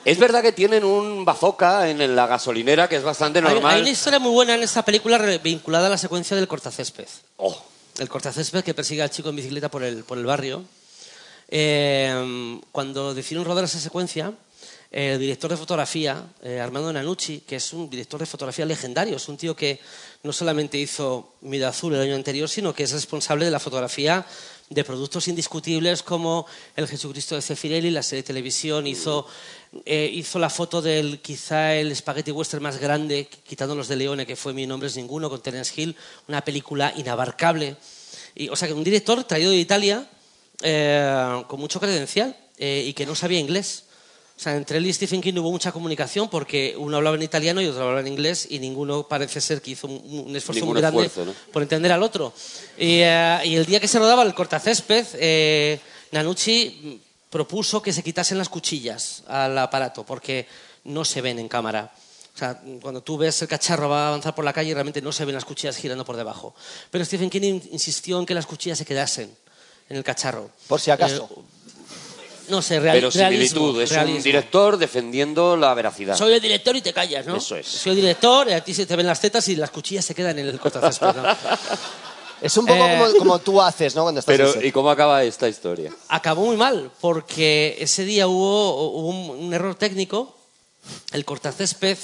Es verdad que tienen un bazooka en la gasolinera, que es bastante Hay, normal. hay una historia muy buena en esta película vinculada a la secuencia del cortacésped. Oh, El cortacésped que persigue al chico en bicicleta por el, por el barrio. Eh, cuando decidieron rodar esa secuencia, el director de fotografía, eh, Armando Nanucci, que es un director de fotografía legendario, es un tío que no solamente hizo Mida Azul el año anterior, sino que es responsable de la fotografía de productos indiscutibles como el Jesucristo de Cefirelli, la serie de televisión, hizo, eh, hizo la foto del quizá el spaghetti western más grande, quitando los de Leone, que fue Mi nombre es ninguno, con Terence Hill, una película inabarcable. Y, o sea, que un director traído de Italia eh, con mucho credencial eh, y que no sabía inglés. O sea, entre él y Stephen King hubo mucha comunicación porque uno hablaba en italiano y otro hablaba en inglés y ninguno parece ser que hizo un, un esfuerzo Ningún muy grande esfuerzo, ¿no? por entender al otro. Y, eh, y el día que se rodaba el cortacésped, eh, Nanucci propuso que se quitasen las cuchillas al aparato porque no se ven en cámara. O sea, cuando tú ves el cacharro va a avanzar por la calle, realmente no se ven las cuchillas girando por debajo. Pero Stephen King in- insistió en que las cuchillas se quedasen en el cacharro. Por si acaso. Eh, no sé, real, pero realismo, similitud, es un realismo. director defendiendo la veracidad. Soy el director y te callas, ¿no? Eso es. Soy el director, y a ti se te ven las tetas y las cuchillas se quedan en el cortacésped. ¿no? Es un poco Eh. como, como tú haces, ¿no? Cuando estás Pero. ¿y cómo acaba esta historia? acabó muy mal, porque ese día hubo, hubo un, un error técnico. El cortacésped,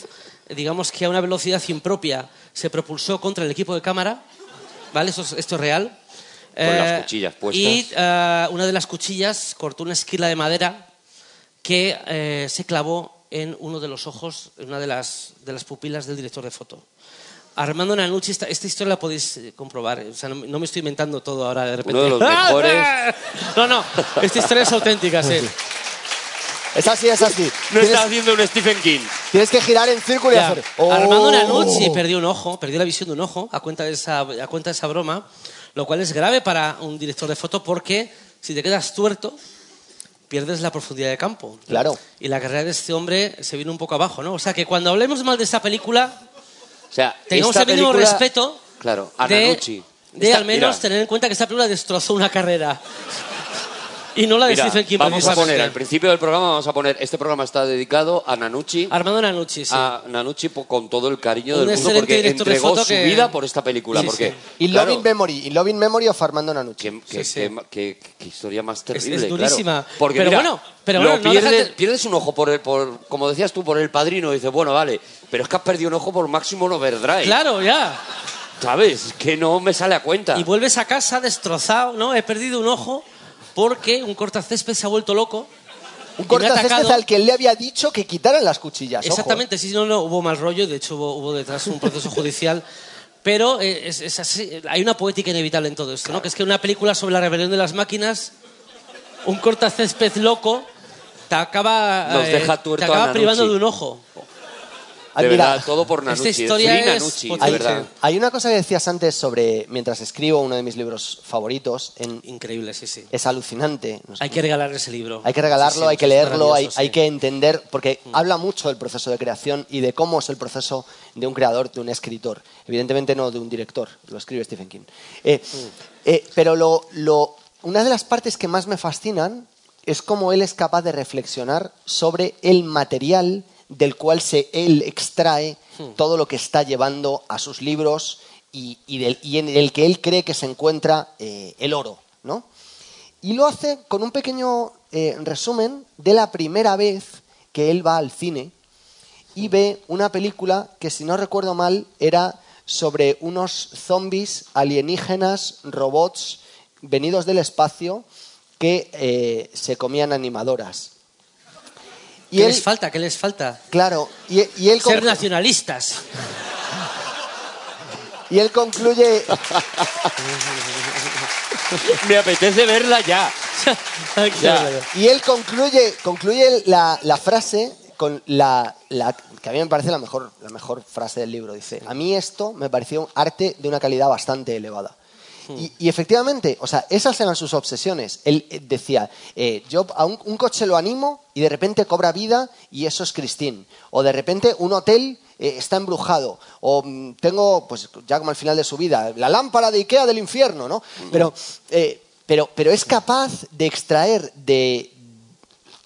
digamos que a una velocidad impropia, se propulsó contra el equipo de cámara. ¿Vale? Eso es- esto es real. Con las cuchillas puestas. Y eh, una de las cuchillas cortó una esquila de madera que eh, se clavó en uno de los ojos, en una de las, de las pupilas del director de foto. Armando Nanucci, esta, esta historia la podéis eh, comprobar. O sea, no, no me estoy inventando todo ahora de repente. Uno de los mejores. No, no, esta historia es auténtica, sí. Es así, es así. No tienes, está haciendo un Stephen King. tienes que girar en círculo y Ya. hacer. ¡Oh! Armando Nanucci perdió un ojo, perdió la visión de un ojo a cuenta de, esa, a cuenta de esa broma, lo cual es grave para un director de foto porque si te quedas tuerto, pierdes la profundidad de campo. Claro. Y la carrera de este hombre se vino un poco abajo, ¿no? O sea que cuando hablemos mal de esta película, O sea, tengamos el mínimo película- respeto Claro, a de, Nanucci. de Esta- al menos mira, tener en cuenta que esta película destrozó una carrera. Y no la mira, King. vamos a poner, al principio del programa vamos a poner, este programa está dedicado a Nanucci, Armando Nanucci, sí. a Nanucci con todo el cariño Un del mundo porque entregó su que- vida por esta película. Sí, porque, sí. Y claro, Loving Memory. Y Loving Memory of Armando Nanucci. Qué, qué- Sí, qué- qué- qué historia más es terrible. claro. durísima. Porque Pero mira, bueno, pero lo bueno, no pierdes, pierdes un ojo por, el, por, como decías tú, por el padrino. Y dices, bueno, vale, pero es que has perdido un ojo por Máximo Overdrive. Claro, ya. ¿Sabes? Es Que no me sale a cuenta. Y vuelves a casa destrozado, ¿no? He perdido un ojo porque un cortacésped se ha vuelto loco. Un cortacésped al que él le había dicho que quitaran las cuchillas. ojo. Exactamente, sí, no, no, hubo mal rollo, de hecho hubo, hubo detrás un proceso judicial. Pero eh, es, es así, hay una poética inevitable en todo esto, ¿no? Que es que una película sobre la rebelión de las máquinas, un cortacésped loco, te acaba, Nos eh, deja te acaba privando de un ojo. Ah, de mira, verdad, todo por esta Nanucci. historia Free es Nanucci, de potente. verdad. Hay una cosa que decías antes sobre mientras escribo uno de mis libros favoritos. en- Increíble, sí, sí. es alucinante. No sé. Hay que regalar ese libro. Hay que regalarlo, Sí, sí, hay que leerlo, hay, hay. Mm. que entender, porque habla mucho del proceso de creación y de cómo es el proceso de un creador, de un escritor. Evidentemente no de un director, lo escribe Stephen King. Eh, Mm. eh, pero lo, lo- una de las partes que más me fascinan es cómo él es capaz de reflexionar sobre el material del cual se, él extrae Hmm. todo lo que está llevando a sus libros y, y del- y en el que él cree que se encuentra eh, el oro, ¿no? Y lo hace con un pequeño eh, resumen de la primera vez que él va al cine y ve una película que, si no recuerdo mal, era sobre unos zombies alienígenas, robots, venidos del espacio, que eh, se comían animadoras. Y ¿Qué él, les falta? ¿Qué les falta? claro, y, y él, Ser nacionalistas. y él concluye, Me apetece verla ya. Ya. y él concluye, concluye la, la frase con la, la- que a mí me parece la mejor, la mejor frase del libro. Dice, a mí esto me pareció un arte de una calidad bastante elevada. Y, y efectivamente, o sea, esas eran sus obsesiones. Él eh, decía, eh, yo a un, un coche lo animo y de repente cobra vida y eso es Christine. O de repente un hotel eh, está embrujado. O mm, tengo, pues ya como al final de su vida, la lámpara de Ikea del infierno, ¿no? Pero, eh, pero, pero es capaz de extraer de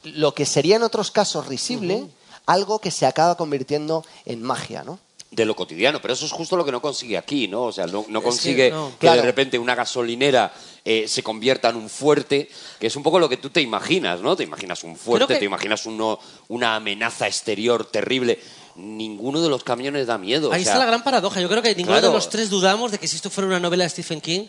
lo que sería en otros casos risible algo que se acaba convirtiendo en magia, ¿no? De lo cotidiano, pero eso es justo lo que no consigue aquí, ¿no? O sea, no, no Es consigue que no. que, Claro. de repente una gasolinera eh, se convierta en un fuerte, que es un poco lo que tú te imaginas, ¿no? Te imaginas un fuerte, que- te imaginas uno, una amenaza exterior terrible. Ninguno de los camiones da miedo. o Ahí sea, está la gran paradoja. Yo creo que ninguno claro. de los tres dudamos de que si esto fuera una novela de Stephen King,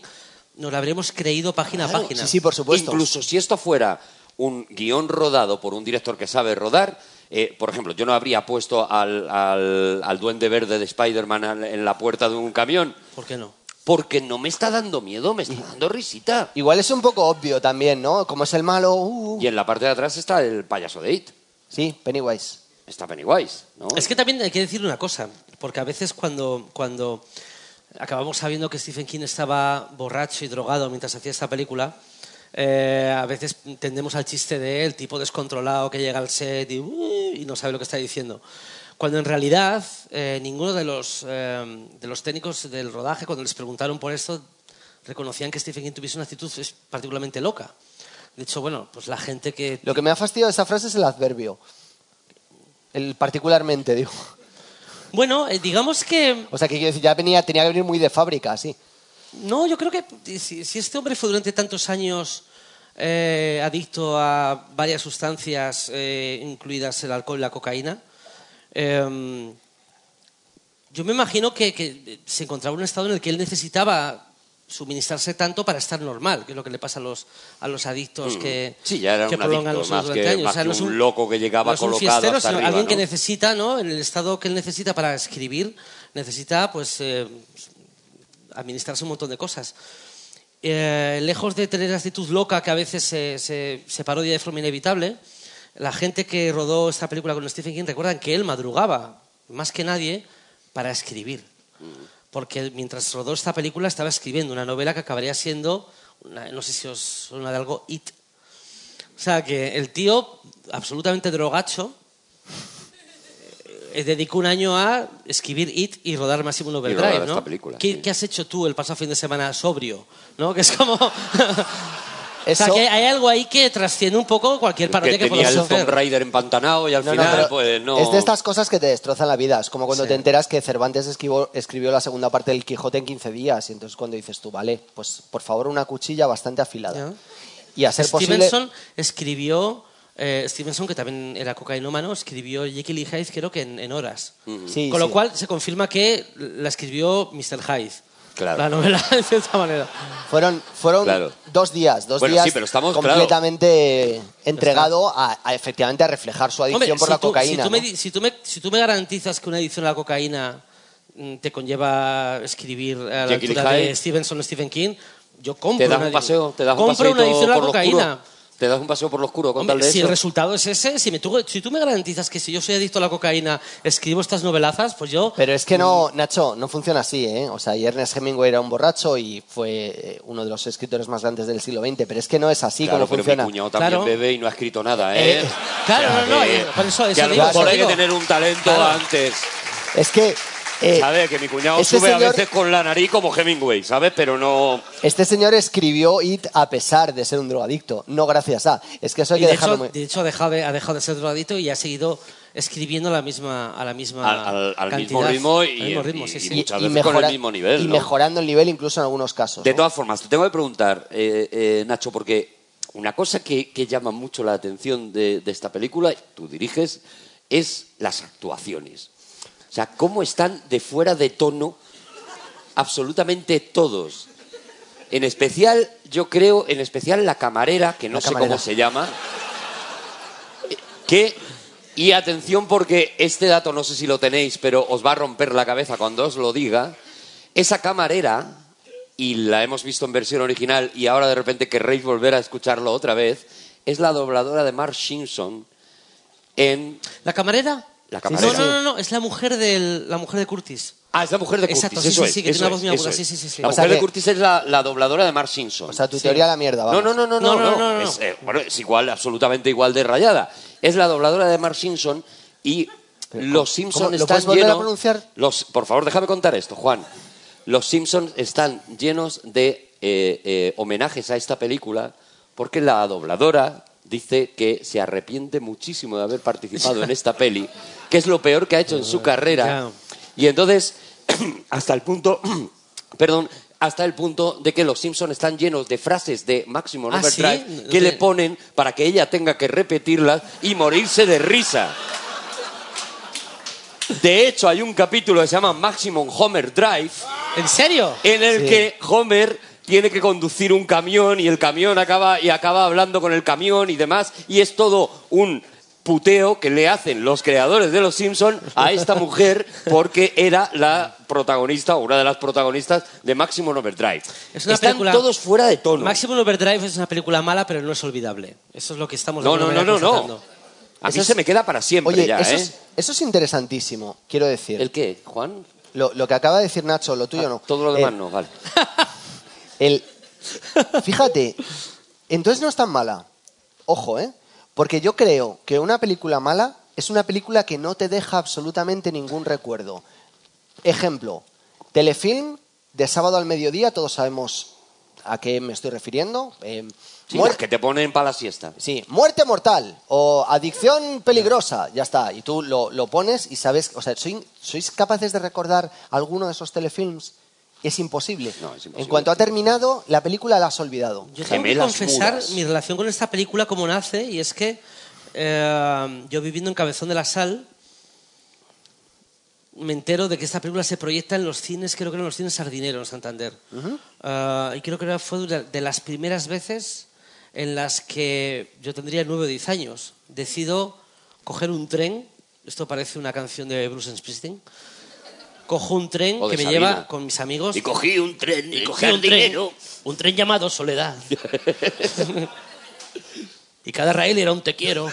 nos la habríamos creído página a página. Sí, sí, por supuesto. Incluso si esto fuera un guion rodado por un director que sabe rodar, eh, por ejemplo, yo no habría puesto al, al- al duende verde de Spider-Man en la puerta de un camión, ¿Por qué no? porque no me está dando miedo, me está dando risita. Igual es un poco obvio también, ¿no? Como es el malo... uh, uh. Y en la parte de atrás está el payaso de It, Sí, Pennywise. está Pennywise, ¿no? Es que también hay que decir una cosa, porque a veces cuando, cuando acabamos sabiendo que Stephen King estaba borracho y drogado mientras hacía esta película, eh, a veces tendemos al chiste de él, tipo descontrolado que llega al set y, "Uh", y no sabe lo que está diciendo. Cuando en realidad eh, ninguno de los, eh, de los técnicos del rodaje, cuando les preguntaron por esto, reconocían que Stephen King tuviese una actitud particularmente loca. De hecho, bueno, pues la gente que... Lo que me ha fastidiado de esa frase es el adverbio. El particularmente, digo. Bueno, eh, digamos que... O sea, que ya venía, tenía que venir muy de fábrica, sí. No, yo creo que si, si este hombre fue durante tantos años eh, adicto a varias sustancias, eh, incluidas el alcohol y la cocaína, eh, yo me imagino que, que se encontraba en un estado en el que él necesitaba suministrarse tanto para estar normal, que es lo que le pasa a los, a los adictos que, Mm. Sí, ya era que un prolongan adicto, los más durante que- años. más que no es un loco que llegaba no es un colocado fiestero, hasta sino arriba, alguien que necesita, ¿no? En el estado que él necesita para escribir, necesita, pues, eh, administrarse un montón de cosas. Eh, lejos de tener actitud loca que a veces se, se- parodia de forma inevitable, la gente que rodó esta película con Stephen King recuerdan que él madrugaba más que nadie para escribir. Porque mientras rodó esta película estaba escribiendo una novela que acabaría siendo, una- no sé si os suena de algo, It. O sea, que el tío, absolutamente drogacho, eh, dedicó un año a escribir It y rodar Maximum Overdrive, rodar ¿no? esta película, ¿Qué, sí. qué has hecho tú el pasado fin de semana sobrio? ¿No? Que es como... O Eso, sea, que hay algo ahí que trasciende un poco cualquier parodia que que, tenía podamos el Tomb hacer. Raider empantanado y al No, no, final, pero pues no. Es de estas cosas que te destrozan la vida. Es como cuando Sí. te enteras que Cervantes escribió, escribió la segunda parte del Quijote en 15 días. Y entonces cuando dices tú, vale, pues por favor una cuchilla bastante afilada. Ya. Y a ser posible... Stevenson escribió, eh, Stevenson, que también era cocainómano, escribió Jekyll y Hyde creo que en, en horas. Sí, Con lo sí. cual se confirma que la escribió Mr. Hyde. Claro. La novela, de cierta manera. Fueron, fueron Claro. dos días, dos Bueno, días sí, pero estamos, completamente entregado a, a, efectivamente a reflejar su adicción Hombre, por si la tú, cocaína. Si tú, me, ¿no? di- si, tú me, si tú me garantizas que una adicción a la cocaína mm, te conlleva escribir a la altura de. Stevenson o Stephen King, yo compro Te das una, un paseo, te das un compro una adicción a la cocaína. oscuro. Te das un paseo por lo oscuro con Hombre, tal de si eso. el resultado es ese, si, me, tú, si tú me garantizas que si yo soy adicto a la cocaína escribo estas novelazas, pues yo... Pero es que no, Nacho, no funciona así, ¿eh? O sea, y Ernest Hemingway era un borracho y fue eh, uno de los escritores más grandes del siglo XX, pero es que no es así Claro, como pero funciona. mi cuñado también Claro. bebe y no ha escrito nada, ¿eh? Eh, claro, O sea, no, no, que- eh, por eso- que eso lo digo, eso hay que tener un talento Claro. antes. Es que eh, ¿Sabes? Que mi cuñado este sube a veces con la nariz como Hemingway, ¿sabes? Pero no... este señor escribió It a pesar de ser un drogadicto, no gracias a. Es que eso hay y que de dejarlo hecho, muy... de hecho ha, dejado de, ha dejado de ser drogadito y ha seguido escribiendo a la misma, a la misma Al- al- al mismo cantidad. ritmo y- Al mismo ritmo, y- sí, y sí. muchas veces con el mismo nivel, y ¿no? mejorando el nivel incluso en algunos casos. De ¿no? todas formas, te tengo que preguntar, eh, eh, Nacho, porque una cosa que, que llama mucho la atención de, de esta película, tú diriges, es las actuaciones. O sea, cómo están de fuera de tono absolutamente todos. En especial, yo creo, en especial la camarera, que no La sé camarera. cómo se llama, que, y atención porque este dato no sé si lo tenéis, pero os va a romper la cabeza cuando os lo diga, esa camarera, y la hemos visto en versión original y ahora de repente querréis volver a escucharlo otra vez, es la dobladora de Mark Simpson en... ¿La camarera? La camarera. No, no, no, no, es la mujer, del, la mujer de Curtis. Ah, es la mujer de Curtis, Exacto, sí, eso sí, es, sí, que eso tiene una voz muy aguda, sí, es. sí, sí, sí. La O sea mujer de que- Curtis es la, la dobladora de Mark Simpson. O sea, tu teoría a la mierda, No, vamos. no, no, no, No, no, no, no. no, no. Es, eh, bueno, es igual, absolutamente igual de rayada. Es la dobladora de Mark Simpson y los Simpson cómo- lo están puedes volver a llenos. pronunciar? Los, por favor, déjame contar esto, Juan. Los Simpsons están llenos de eh, eh, homenajes a esta película porque la dobladora dice que se arrepiente muchísimo de haber participado en esta peli, que es lo peor que ha hecho en su carrera. Y entonces, hasta el punto, perdón, hasta el punto de que los Simpsons están llenos de frases de Maximum ¿Ah, Overdrive sí? que le ponen para que ella tenga que repetirlas y morirse de risa. De hecho, hay un capítulo que se llama Maximum Homer Drive ¿En serio? en el Sí. que Homer tiene que conducir un camión y el camión acaba y acaba hablando con el camión y demás y es todo un puteo que le hacen los creadores de Los Simpson a esta mujer porque era la protagonista o una de las protagonistas de Maximum Overdrive. Es una Están película- todos fuera de tono. Maximum Overdrive es una película mala, pero no es olvidable. Eso es lo que estamos No, no, no, no, no. A mí Eso es- se me queda para siempre Oye, ya, eso, ¿eh? es, eso es interesantísimo, quiero decir. ¿El qué, Juan? Lo, lo que acaba de decir Nacho, lo tuyo no. Todo lo demás El- no, vale. El, fíjate, entonces no es tan mala. Ojo, ¿eh? Porque yo creo que una película mala es una película que no te deja absolutamente ningún recuerdo. Ejemplo, telefilm de sábado al mediodía, todos sabemos a qué me estoy refiriendo. Eh, Sí, muer- las que te ponen para la siesta. Sí, muerte mortal o adicción peligrosa, ya está. Y tú lo, lo pones y sabes, o sea, ¿soy- ¿sois capaces de recordar alguno de esos telefilms? Es imposible. No, es imposible. En cuanto ha terminado, la película la has olvidado. Yo tengo que Gemelas confesar mudas. mi relación con esta película como nace, y es que eh, yo viviendo en Cabezón de la Sal, me entero de que esta película se proyecta en los cines, creo que eran los cines Sardinero en Santander. Eh, y creo que fue de de las primeras veces en las que yo tendría 9 o 10 años. Decido coger un tren, esto parece una canción de Bruce Springsteen, cojo un tren que me lleva con mis amigos Y cogí un tren y en cogí un tren, un tren llamado Soledad. y cada raíl era un te quiero.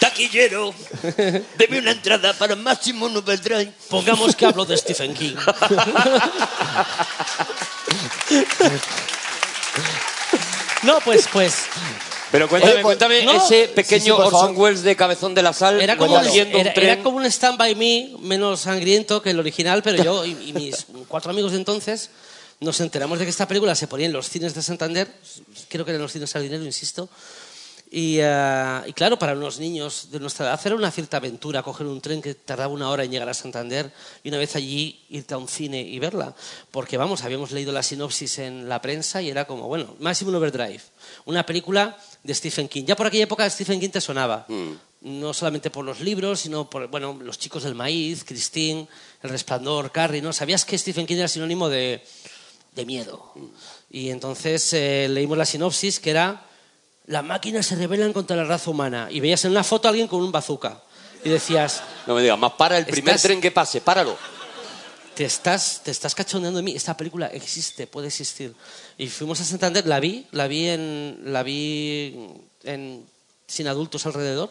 Taquillero, deme una entrada para Máximo Overdrive. Pongamos que hablo de Stephen King. No, pues, pues. Pero cuéntame, Oye, pues, cuéntame no. ese pequeño sí, Orson. Welles de Cabezón de la Sal Era como, un, conduciendo un era, tren. era como un Stand By Me menos sangriento que el original, pero yo y, y mis cuatro amigos de entonces nos enteramos de que esta película se ponía en los cines de Santander, creo que eran los cines Sardinero, insisto, y, eh, y claro, para unos niños de nuestra edad era una cierta aventura coger un tren que tardaba una hora en llegar a Santander y una vez allí irte a un cine y verla. Porque vamos, habíamos leído la sinopsis en la prensa y era como, bueno, Maximum Overdrive, una película de Stephen King. Ya por aquella época Stephen King te sonaba. No solamente por los libros, sino por bueno, Los chicos del maíz, Christine, El resplandor, Carrie, ¿no? Sabías que Stephen King era sinónimo de, de miedo. Y entonces eh, leímos la sinopsis que era las máquinas se rebelan contra la raza humana. Y veías en una foto a alguien con un bazooka. Y decías, No me digas, más para el primer Estás- tren que pase, páralo. te estás, te estás cachondeando de mí. Esta película existe, puede existir. Y fuimos a Santander, la vi, la vi en, la vi en, sin adultos alrededor.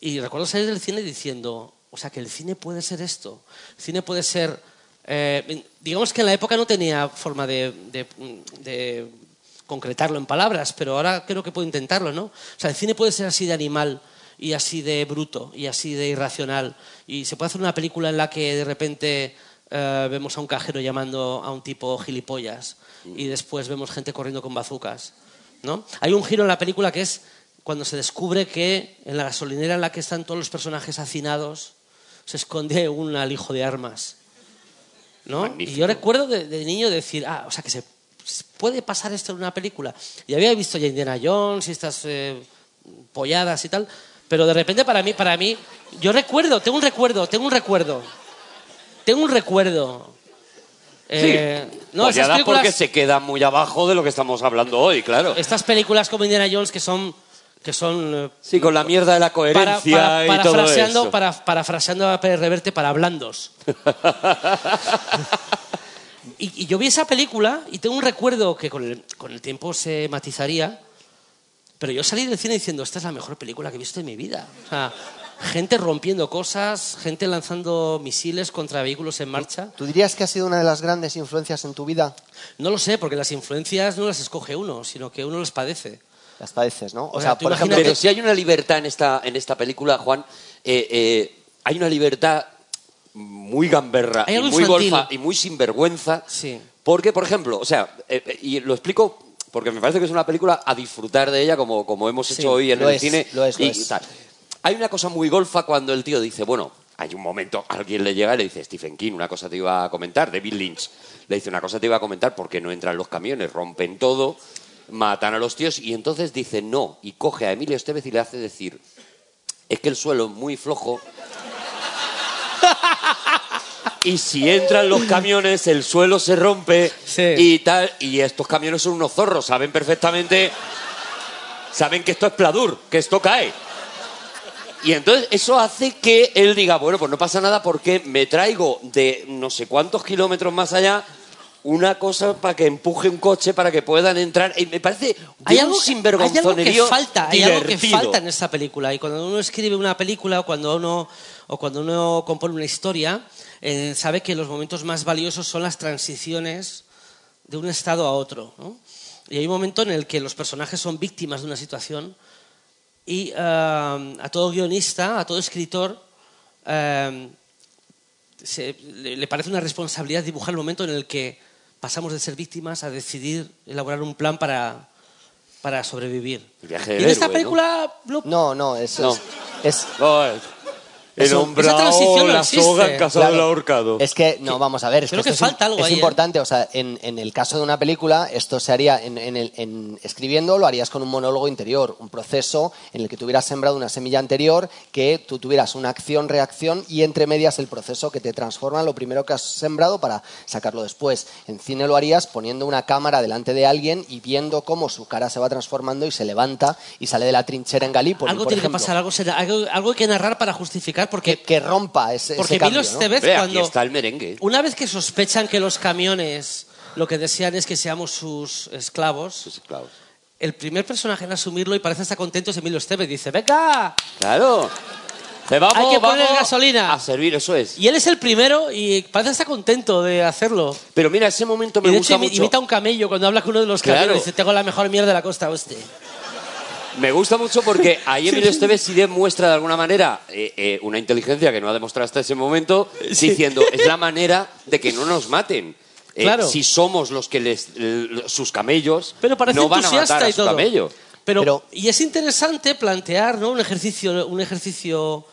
Y recuerdo salir del cine diciendo, o sea, que el cine puede ser esto. El cine puede ser... eh, digamos que en la época no tenía forma de, de- de concretarlo en palabras, pero ahora creo que puedo intentarlo, ¿no? O sea, el cine puede ser así de animal y así de bruto y así de irracional. Y se puede hacer una película en la que de repente eh, vemos a un cajero llamando a un tipo gilipollas y después vemos gente corriendo con bazucas, ¿no? Hay un giro en la película que es cuando se descubre que en la gasolinera en la que están todos los personajes hacinados se esconde un alijo de armas. ¿no? Magnífico. Y yo recuerdo de, de niño decir, ah, o sea, que se se puede pasar esto en una película. Y había visto ya Indiana Jones y estas eh, polladas y tal, pero de repente para mí, para mí, yo recuerdo, tengo un recuerdo, tengo un recuerdo, tengo un recuerdo. Eh, no, esas películas, porque se queda muy abajo de lo que estamos hablando hoy, claro. estas películas como Indiana Jones que son, que son eh, Sí, con la mierda de la para, coherencia para- y todo parafraseando, eso. para, parafraseando a Pérez Reverte para blandos. y, y yo vi esa película y tengo un recuerdo que con el, con el tiempo se matizaría, pero yo salí del cine diciendo, esta es la mejor película que he visto en mi vida. O sea, gente rompiendo cosas, gente lanzando misiles contra vehículos en marcha. ¿Tú dirías que ha sido una de las grandes influencias en tu vida? No lo sé, porque las influencias no las escoge uno, sino que uno las padece. Las padeces, ¿no? O, O sea, sea, por ejemplo, Pero si hay una libertad en esta, en esta película, Juan, eh, eh, hay una libertad muy gamberra y muy golfa y muy sinvergüenza. Sí. Porque, por ejemplo, o sea, eh, eh, y lo explico porque me parece que es una película a disfrutar de ella como, como hemos Sí, hecho hoy en lo el es, cine. lo es, lo y es. tal. Hay una cosa muy golfa cuando el tío dice, bueno, hay un momento, alguien le llega y le dice, Stephen King, una cosa te iba a comentar, David Lynch, le dice, una cosa te iba a comentar porque no entran los camiones, rompen todo, matan a los tíos, y entonces dice no, y coge a Emilio Estevez y le hace decir, es que el suelo es muy flojo, y si entran los camiones, el suelo se rompe Sí. y tal, y estos camiones son unos zorros, saben perfectamente, saben que esto es pladur, que esto cae. Y entonces eso hace que él diga, bueno, pues no pasa nada porque me traigo de no sé cuántos kilómetros más allá una cosa para que empuje un coche para que puedan entrar. Y me parece Hay algo, que- hay algo que sinvergonzonerío falta, hay algo que falta en esta película. Y cuando uno escribe una película o cuando uno, o cuando uno compone una historia, eh, sabe que los momentos más valiosos son las transiciones de un estado a otro. ¿no? Y hay un momento en el que los personajes son víctimas de una situación y ah, a todo guionista, a todo escritor, se- le, le parece una responsabilidad dibujar el momento en el que pasamos de ser víctimas a decidir elaborar un plan para, para sobrevivir. Viaje y en esta película no- no, no, es, No. es, es- No, es- el hombre la existe. soga en casa Claro. del ahorcado. Es que, no, vamos a ver, es Creo que, es falta im- algo es ahí, ¿eh? importante. O sea, en, en el caso de una película, esto se haría, en, en el- en- escribiendo, lo harías con un monólogo interior, un proceso en el que tú hubieras sembrado una semilla anterior, que tú tuvieras una acción-reacción y entre medias el proceso que te transforma lo primero que has sembrado para sacarlo después. En cine lo harías poniendo una cámara delante de alguien y viendo cómo su cara se va transformando y se levanta y sale de la trinchera en Galípoli. algo por tiene que pasar, algo, será- algo, algo hay que narrar para justificar, porque, que, que rompa ese, ese porque cambio, Emilio ¿no? Estevez Hombre, aquí cuando... está el merengue. Una vez que sospechan que los camiones lo que desean es que seamos sus esclavos, Sus esclavos. el primer personaje en asumirlo y parece estar contento es Emilio Estevez. Dice, venga, Claro. Te vamos, Hay que poner vamos gasolina. A servir, eso es. y él es el primero y parece estar contento de hacerlo. Pero mira, ese momento me y de gusta hecho mucho. imita a un camello cuando habla con uno de los Claro. camiones. Dice, tengo la mejor mierda de la costa oeste. Me gusta mucho porque ahí Emilio Estevez sí demuestra de alguna manera eh, eh, una inteligencia que no ha demostrado hasta ese momento, diciendo, es la manera de que no nos maten. Eh, Claro. Si somos los que les, sus camellos, Pero parece no van a matar a y su todo. camello. Pero, Pero- y es interesante plantear ¿no? un ejercicio, un ejercicio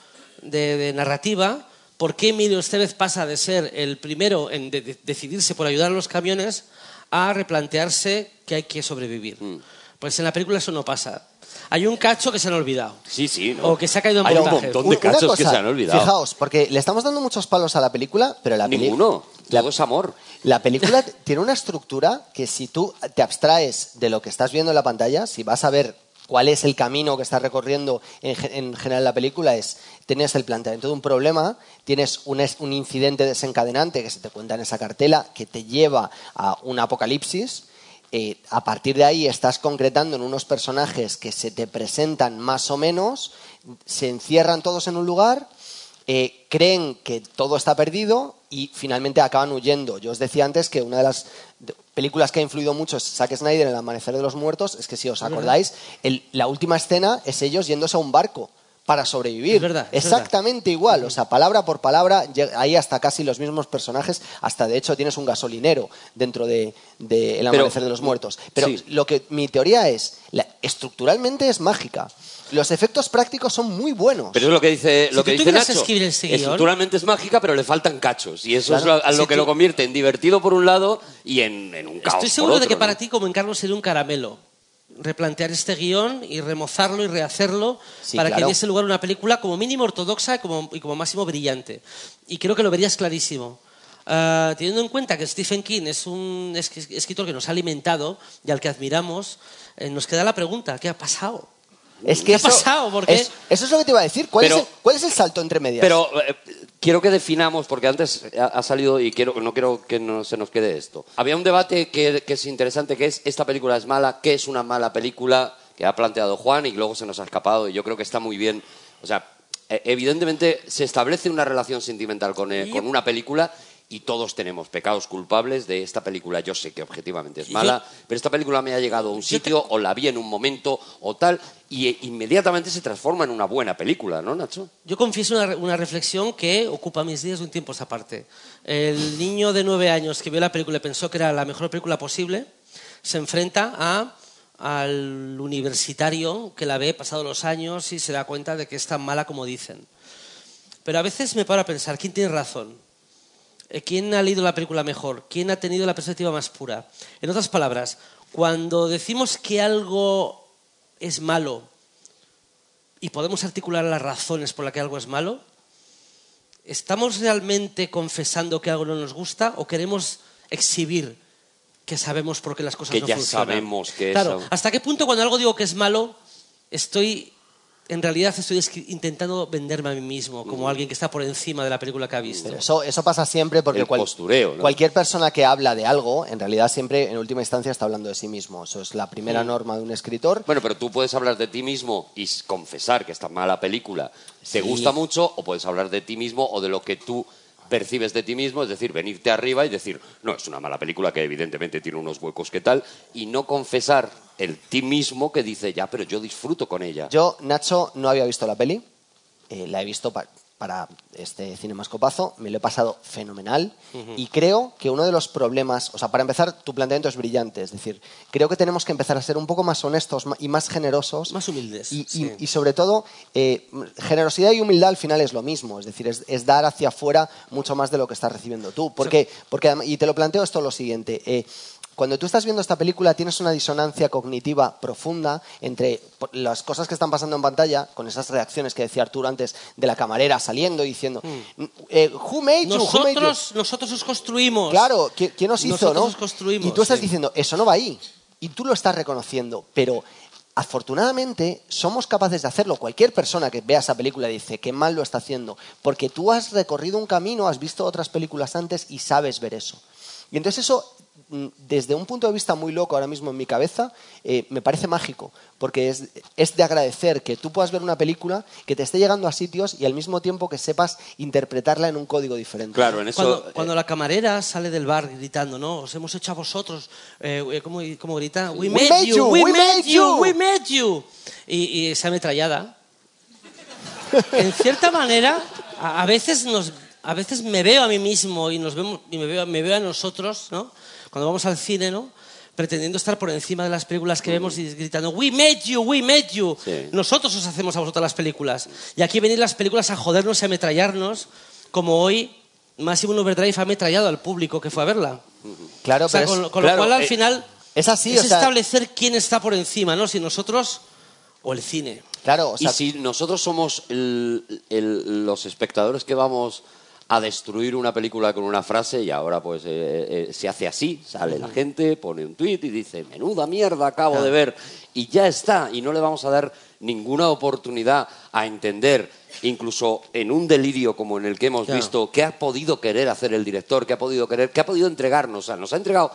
de, de narrativa. ¿Por qué Emilio Estevez pasa de ser el primero en de- de- decidirse por ayudar a los camiones a replantearse que hay que sobrevivir? Mm. Pues en la película eso no pasa. Hay un cacho que se han olvidado. Sí, sí. ¿no? O que se ha caído en Hay un montaje. montón de cachos que se han olvidado. Fijaos, porque le estamos dando muchos palos a la película, pero la peli- Ninguno. la- Todo es amor. La película tiene una estructura que si tú te abstraes de lo que estás viendo en la pantalla, si vas a ver cuál es el camino que está recorriendo en, en general la película, es tienes el planteamiento de un problema, tienes un, un incidente desencadenante que se te cuenta en esa cartela, que te lleva a un apocalipsis. Eh, a partir de ahí estás concretando en unos personajes que se te presentan más o menos, se encierran todos en un lugar, eh, creen que todo está perdido y finalmente acaban huyendo. Yo os decía antes que una de las películas que ha influido mucho es Zack Snyder en El Amanecer de los Muertos. Es que si os acordáis, el- la última escena es ellos yéndose a un barco para sobrevivir. Es verdad, es Exactamente igual, o sea, palabra por palabra, hay hasta casi los mismos personajes, hasta de hecho tienes un gasolinero dentro de, de El Pero- Amanecer de los Muertos. Pero sí. lo que mi teoría es, la- estructuralmente es mágica. Los efectos prácticos son muy buenos. Pero es lo que dice, Si lo tú que dice Nacho. Estructuralmente es mágica, pero le faltan cachos. Y eso Claro. es lo, a lo Si que tú- lo convierte en divertido por un lado y en, en un caos Estoy por seguro de otro, que ¿no? para ti, como encargo, sería un caramelo. Replantear este guion y remozarlo y rehacerlo Sí, para que diese lugar a una película como mínimo ortodoxa y como, y como máximo brillante. Y creo que lo verías clarísimo. Ah, teniendo en cuenta que Stephen King es un es- escritor que nos ha alimentado y al que admiramos, eh, nos queda la pregunta, ¿qué ha pasado? Es que ¿Qué ha pasado? ¿Por qué? es- eso es lo que te iba a decir. ¿Cuál, Pero- es, el, cuál es el salto entre medias? Pero eh, quiero que definamos, porque antes ha, salido y quiero, no quiero que no, se nos quede esto. Había un debate que, que es interesante, que es esta película es mala, ¿qué es una mala película? Que ha planteado Juan y luego se nos ha escapado y yo creo que está muy bien. O sea, eh, evidentemente se establece una relación sentimental con, eh, con una película y todos tenemos pecados culpables de esta película. Yo sé que objetivamente es Yo- mala, pero esta película me ha llegado a un sitio o la vi en un momento o tal y eh, inmediatamente se transforma en una buena película, ¿no, Nacho? Yo confieso una, una reflexión que ocupa mis días de un tiempo a esta parte. El niño de nueve años que vio la película y pensó que era la mejor película posible, se enfrenta a, al universitario que la ve pasados los años y se da cuenta de que es tan mala como dicen. Pero a veces me paro a pensar, ¿quién tiene razón? Eh, ¿Quién ha leído la película mejor? ¿Quién ha tenido la perspectiva más pura? En otras palabras, cuando decimos que algo es malo y podemos articular las razones por las que algo es malo, ¿estamos realmente confesando que algo no nos gusta o queremos exhibir que sabemos por qué las cosas Que no ya funcionan? sabemos que Claro, eso- ¿hasta qué punto cuando algo digo que es malo estoy en realidad estoy intentando venderme a mí mismo como alguien que está por encima de la película que ha visto? Pero eso, eso pasa siempre porque El postureo, ¿no? cualquier persona que habla de algo, en realidad siempre en última instancia está hablando de sí mismo. Eso es la primera Mm. norma de un escritor. Bueno, pero tú puedes hablar de ti mismo y confesar que esta mala película te Sí. gusta mucho, o puedes hablar de ti mismo o de lo que tú percibes de ti mismo, es decir, venirte arriba y decir, no, es una mala película que evidentemente tiene unos huecos que tal, y no confesar el ti mismo que dice, ya, pero yo disfruto con ella. Yo, Nacho, no había visto la peli. Eh, la he visto pa- para este cinemascopazo. Me lo he pasado fenomenal. Y creo que uno de los problemas, o sea, para empezar, tu planteamiento es brillante. Es decir, creo que tenemos que empezar a ser un poco más honestos y más generosos. Más humildes, Y, y- sí. y sobre todo, eh, generosidad y humildad al final es lo mismo. Es decir, es, es dar hacia afuera mucho más de lo que estás recibiendo tú. Porque, porque y te lo planteo esto lo siguiente. eh, cuando tú estás viendo esta película tienes una disonancia cognitiva profunda entre las cosas que están pasando en pantalla, con esas reacciones que decía Arturo antes de la camarera saliendo y diciendo, eh, Who made you? Who made you?" Nosotros, nosotros os construimos. Claro, ¿qui- ¿quién os hizo, Nosotros no? os construimos, y tú estás sí. diciendo, eso no va ahí. Y tú lo estás reconociendo, pero afortunadamente somos capaces de hacerlo. Cualquier persona que vea esa película dice, qué mal lo está haciendo, porque tú has recorrido un camino, has visto otras películas antes y sabes ver eso. Y entonces eso, desde un punto de vista muy loco ahora mismo en mi cabeza, eh, me parece mágico, porque es, es de agradecer que tú puedas ver una película que te esté llegando a sitios y al mismo tiempo que sepas interpretarla en un código diferente. Claro, en eso... Cuando, eh, cuando la camarera sale del bar gritando, ¿no? Os hemos hecho a vosotros. Eh, eh, ¿cómo, cómo grita? We, We made you, we, we made you, you. we made you. Y, y esa ametrallada. en cierta manera, a, a veces nos, a veces me veo a mí mismo y nos vemos y me veo, me veo a nosotros, ¿no? Cuando vamos al cine, ¿no? Pretendiendo estar por encima de las películas que vemos y gritando, We made you, we made you. Sí. Nosotros os hacemos a vosotros las películas. Y aquí venir las películas a jodernos y a ametrallarnos, como hoy Massive Overdrive ha ametrallado al público que fue a verla. Claro, O sea, pero es- con, con claro, lo cual al eh, final es así, es o sea- establecer quién está por encima, ¿no? Si nosotros o el cine. Claro, o sea, y si nosotros somos el- el- los espectadores que vamos a destruir una película con una frase y ahora pues eh, eh, se hace así, sale la gente, pone un tuit y dice, menuda mierda acabo de ver y ya está, y no le vamos a dar ninguna oportunidad a entender, incluso en un delirio como en el que hemos visto, qué ha podido querer hacer el director, qué ha podido querer, qué ha podido entregarnos, o sea, nos ha entregado...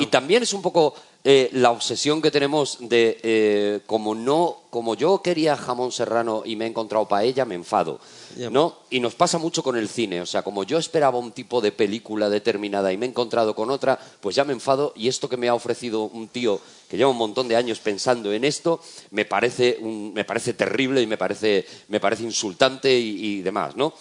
Y también es un poco eh, la obsesión que tenemos de eh, como no, como yo quería jamón serrano y me he encontrado paella, me enfado. ¿no? Y nos pasa mucho con el cine, o sea, como yo esperaba un tipo de película determinada y me he encontrado con otra, pues ya me enfado y esto que me ha ofrecido un tío que lleva un montón de años pensando en esto, me parece un- me parece terrible y me parece me parece insultante y, y demás, ¿no?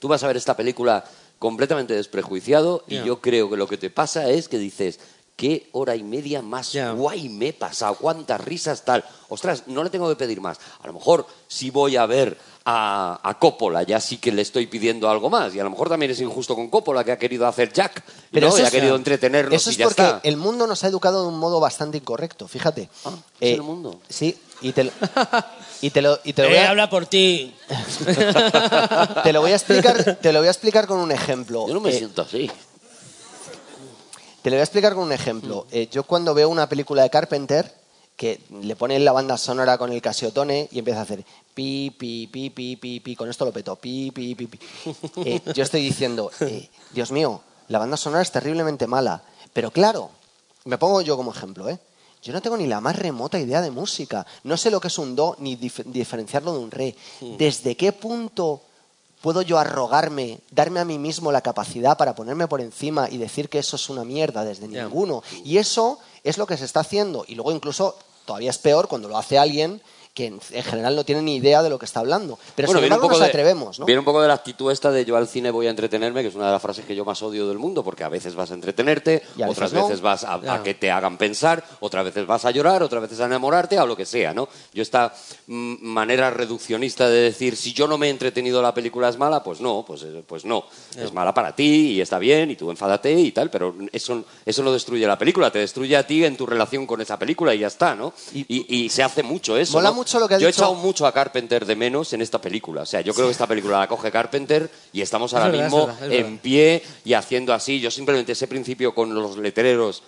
Tú vas a ver esta película completamente desprejuiciado y yo creo que lo que te pasa es que dices, qué hora y media más guay me he pasado, cuántas risas tal. Ostras, no le tengo que pedir más. A lo mejor si voy a ver a, a Coppola, ya sí que le estoy pidiendo algo más. Y a lo mejor también es injusto con Coppola, que ha querido hacer Jack, ¿no? eso y ha querido entretenernos Eso y es ya porque está. el mundo nos ha educado de un modo bastante incorrecto, fíjate. Ah, ¿es el mundo? Sí, y te lo, y te lo, y te lo voy Eh, a, habla por ti. te lo voy a explicar, te lo voy a explicar con un ejemplo. Yo no me Eh, siento así. Te lo voy a explicar con un ejemplo. Mm. Eh, yo cuando veo una película de Carpenter que le ponen la banda sonora con el casiotone y empieza a hacer pi, pi, pi, pi, pi, pi, con esto lo peto, pi, pi, pi, pi. Eh, yo estoy diciendo, eh, Dios mío, la banda sonora es terriblemente mala. Pero claro, me pongo yo como ejemplo, ¿eh? Yo no tengo ni la más remota idea de música. No sé lo que es un do ni dif- diferenciarlo de un re. ¿Desde qué punto puedo yo arrogarme, darme a mí mismo la capacidad para ponerme por encima y decir que eso es una mierda desde ninguno? Y eso es lo que se está haciendo. Y luego incluso todavía es peor cuando lo hace alguien que en, en general no tiene ni idea de lo que está hablando. Pero sin viene un embargo poco nos atrevemos, ¿no? Viene un poco de la actitud esta de yo al cine voy a entretenerme, que es una de las frases que yo más odio del mundo, porque a veces vas a entretenerte, Y a otras veces no. veces vas a, que te hagan pensar, otras veces vas a llorar, otras veces a enamorarte, a lo que sea, ¿no? Yo esta mm, manera reduccionista de decir, si yo no me he entretenido la película es mala, pues no, pues, eh, pues no. Es mala para ti y está bien y tú enfádate y tal, pero eso, eso no destruye la película, te destruye a ti en tu relación con esa película y ya está, ¿no? Y, y se hace mucho eso. Mola ¿no? Mucho lo que ha yo he dicho- echado mucho a Carpenter de menos en esta película. O sea, yo creo que esta película la coge Carpenter y estamos ahora verdad, es mismo verdad, es en verdad. pie y haciendo así. Yo simplemente ese principio con los letreros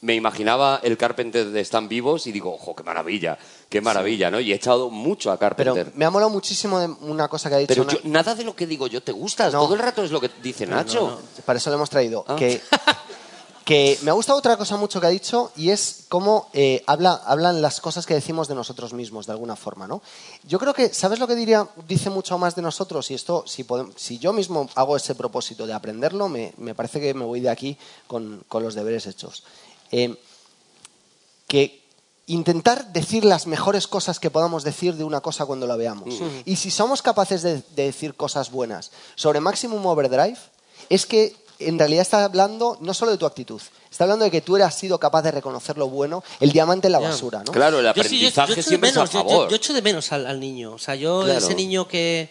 me imaginaba el Carpenter de Están Vivos y digo, ojo, qué maravilla, qué maravilla, ¿no? Y he echado mucho a Pero Carpenter. me ha molado muchísimo de una cosa que ha dicho. Pero Na- yo- nada de lo que digo yo te gusta, No. todo el rato es lo que dice Nacho. Para eso lo hemos traído. Ah. Que, que me ha gustado otra cosa mucho que ha dicho y es cómo eh, habla, hablan las cosas que decimos de nosotros mismos, de alguna forma, ¿no? Yo creo que, ¿sabes lo que diría? Dice mucho más de nosotros y esto, si, si yo mismo hago ese propósito de aprenderlo, me, me parece que me voy de aquí con, con los deberes hechos. Eh, que intentar decir las mejores cosas que podamos decir de una cosa cuando la veamos. Y si somos capaces de, de decir cosas buenas sobre Maximum Overdrive, es que en realidad está hablando no solo de tu actitud, está hablando de que tú has sido capaz de reconocer lo bueno, el diamante en la basura, ¿no? Claro, el Yo sí, yo- aprendizaje yo siempre menos, es a yo- yo- favor. Yo, echo de menos al, al niño. O sea, yo, Claro. ese niño que,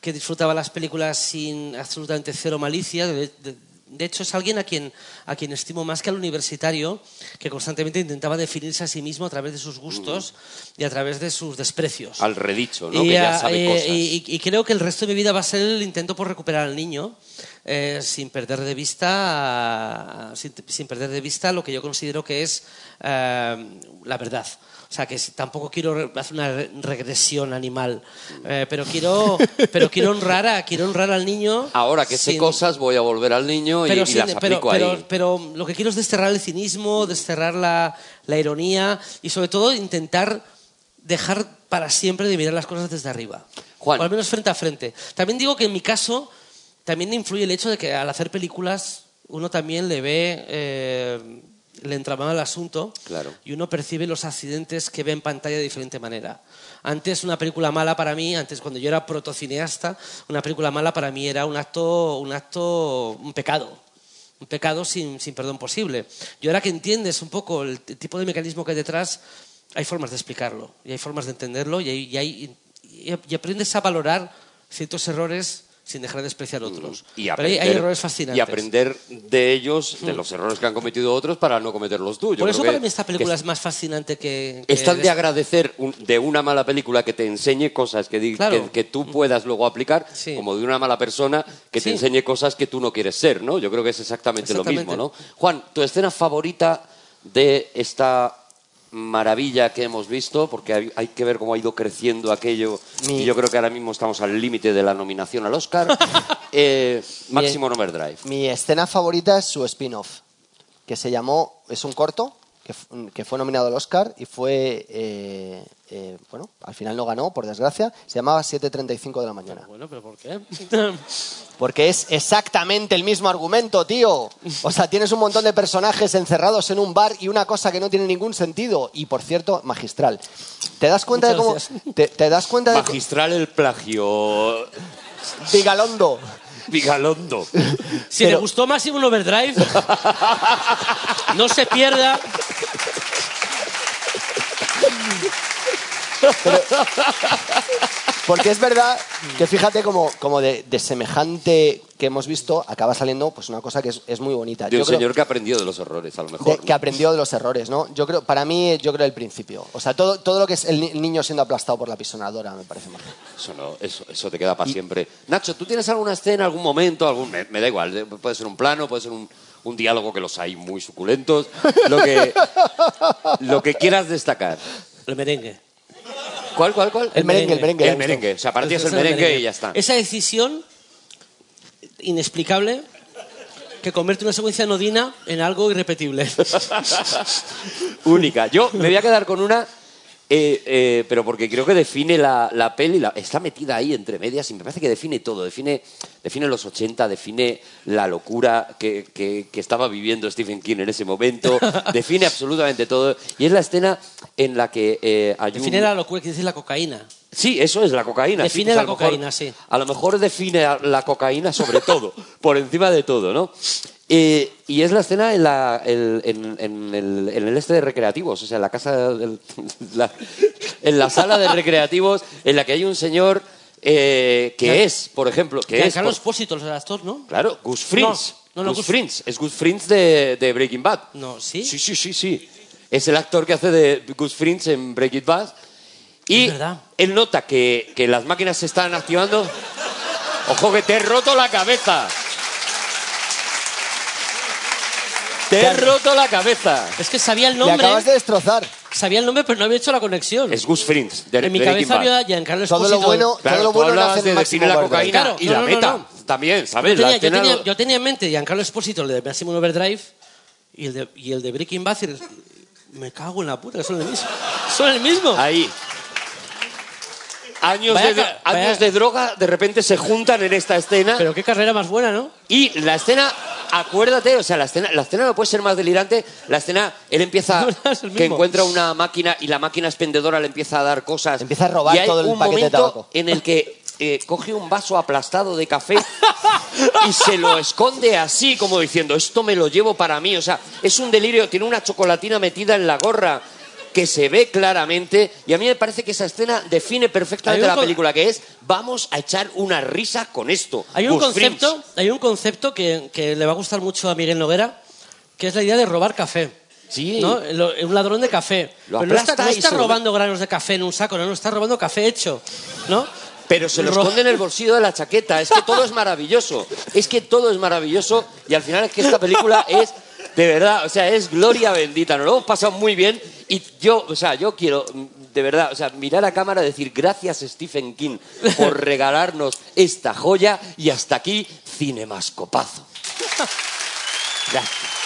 que disfrutaba las películas sin absolutamente cero malicia, de, de- de hecho es alguien a quien, a quien estimo más que al universitario, que constantemente intentaba definirse a sí mismo a través de sus gustos y a través de sus desprecios. Al redicho, ¿no? Y, que ya sabe eh, cosas. y- y creo que el resto de mi vida va a ser el intento por recuperar al niño eh, sin perder de vista sin, sin perder de vista lo que yo considero que es eh, la verdad. O sea, que tampoco quiero hacer una re- regresión animal, eh, pero quiero pero quiero honrar a quiero honrar al niño. Ahora que sé sin- cosas, voy a volver al niño y, pero, y sin- las pero, aplico pero- ahí. pero lo que quiero es desterrar el cinismo, desterrar la, la ironía y sobre todo intentar dejar para siempre de mirar las cosas desde arriba. Juan. O al menos frente a frente. También digo que en mi caso también influye el hecho de que al hacer películas uno también le ve eh, le entramado al asunto Claro. y uno percibe los accidentes que ve en pantalla de diferente manera. Antes una película mala para mí, antes cuando yo era protocineasta, una película mala para mí era un acto, un acto, un pecado. Un pecado sin, sin perdón posible. Y ahora que entiendes un poco el tipo de mecanismo que hay detrás, hay formas de explicarlo y hay formas de entenderlo y, hay- y hay- y aprendes a valorar ciertos errores sin dejar de despreciar otros. Y Pero aprender, hay, hay errores fascinantes. y aprender de ellos, de los errores que han cometido otros, para no cometer los tuyos. Por eso creo para que- mí esta película es más fascinante que... que Es tan de agradecer un- de una mala película que te enseñe cosas que, Claro. que, que tú puedas luego aplicar, Sí. como de una mala persona que te enseñe cosas que tú no quieres ser, ¿no? Yo creo que es exactamente, lo Exactamente. mismo, ¿no? Juan, ¿tu escena favorita de esta maravilla que hemos visto? Porque hay, hay que ver cómo ha ido creciendo aquello Mi- y yo creo que ahora mismo estamos al límite de la nominación al Oscar. eh, Maximum Overdrive. Mi escena favorita es su spin-off, que se llamó, es un corto, que, fue nominado al Oscar y fue, eh, eh, bueno, al final no ganó, por desgracia. Se llamaba 7.35 de la mañana. Bueno, pero ¿por qué? Porque es exactamente el mismo argumento, tío. O sea, tienes un montón de personajes encerrados en un bar y una cosa que no tiene ningún sentido. Y, por cierto, magistral. ¿Te das cuenta de cómo... Te, te das cuenta de... Magistral el plagio. Vigalondo. Vigalondo. Si Pero- le gustó Máximo Overdrive, no se pierda. Porque es verdad que fíjate como, como de, de semejante que hemos visto acaba saliendo pues una cosa que es, es muy bonita. De un Yo creo- señor que aprendió de los errores, a lo de- mejor. que aprendió de los errores, ¿no? Yo creo, para mí, yo creo el principio. O sea, todo, todo lo que es el ni- niño siendo aplastado por la pisonadora me parece mal. Eso no, eso, eso te queda para siempre. Nacho, ¿tú tienes alguna escena, algún momento, algún me, me da igual, eh, puede ser un plano, puede ser un, un diálogo que los hay muy suculentos, lo que, lo que quieras destacar. El merengue. ¿Cuál, cuál, cuál? El merengue, el merengue. El merengue, o sea, para ti es Ese el merengue y ya está. Esa decisión inexplicable que convierte una secuencia nodina en algo irrepetible. Única. Yo me voy a quedar con una, eh, eh, pero porque creo que define la, la peli, la- está metida ahí entre medias y me parece que define todo, define, define los 80, define la locura que, que- que estaba viviendo Stephen King en ese momento, define absolutamente todo. Y es la escena en la que eh, hay un- Define la locura que dice la cocaína. Sí, eso es la cocaína. Define sí, pues la a lo mejor- cocaína, sí. A lo mejor define la cocaína sobre todo, por encima de todo, ¿no? Eh, y es la escena en, la, el- en, en el, en el este de recreativos, o sea, en la casa, del- la- en la sala de recreativos, en la que hay un señor eh, que es, por ejemplo, que es, Carlos por- Pósito, el actor, ¿no? claro, Gus Frins. No, no, no, Gus Gus- es Gus Frins de, de Breaking Bad. No, ¿sí? Sí, sí, sí, sí. Es el actor que hace de Gus Frins en Breaking Bad. Y Es verdad. él nota que, que las máquinas se están activando. ¡Ojo que te he roto la cabeza! ¡Te he roto la cabeza! Es que sabía el Le nombre, acabas de destrozar. sabía el nombre, pero no había hecho la conexión. Es Gus Frins, de en mi cabeza había Giancarlo Todo lo Esposito. bueno, Claro, todo lo bueno hace de definir la Overdrive. cocaína Claro, y no, la no, meta. no. También, Yo ¿sabes? La tenía, yo, tenía, lo- yo tenía en mente Giancarlo Esposito, el de Máximo Overdrive, y el de, y el de Breaking Bad. y me cago en la puta, que son el mismo. Son el mismo. Ahí. Años, Vaya de, vaya- años de droga de repente se juntan en esta escena. Pero qué carrera más buena, ¿no? Y la escena, acuérdate, o sea, la escena, la escena no puede ser más delirante. La escena, él empieza, No, que encuentra una máquina y la máquina expendedora le empieza a dar cosas. Empieza a robar y hay todo el un paquete de tabaco. en el que eh, coge un vaso aplastado de café y se lo esconde así, como diciendo, esto me lo llevo para mí. O sea, es un delirio, tiene una chocolatina metida en la gorra que se ve claramente y a mí me parece que esa escena define perfectamente la película que es vamos a echar una risa con esto Hay un Gus concepto, hay un concepto que, que le va a gustar mucho a Miguel Noguera, que es la idea de robar café. Sí. ¿no? Lo- Un ladrón de café. Lo Pero no está, no está se lo robando granos de café en un saco, no, no, está robando café hecho. ¿no? Pero se lo esconde en el bolsillo de la chaqueta. Es que todo es maravilloso. Es que todo es maravilloso. Y al final es que esta película es, de verdad, o sea, es gloria bendita. Nos lo hemos pasado muy bien. Y yo, o sea, yo quiero, mm, de verdad, o sea, mirar a cámara y decir gracias Stephen King por regalarnos esta joya. Y hasta aquí, cinemascopazo. Gracias.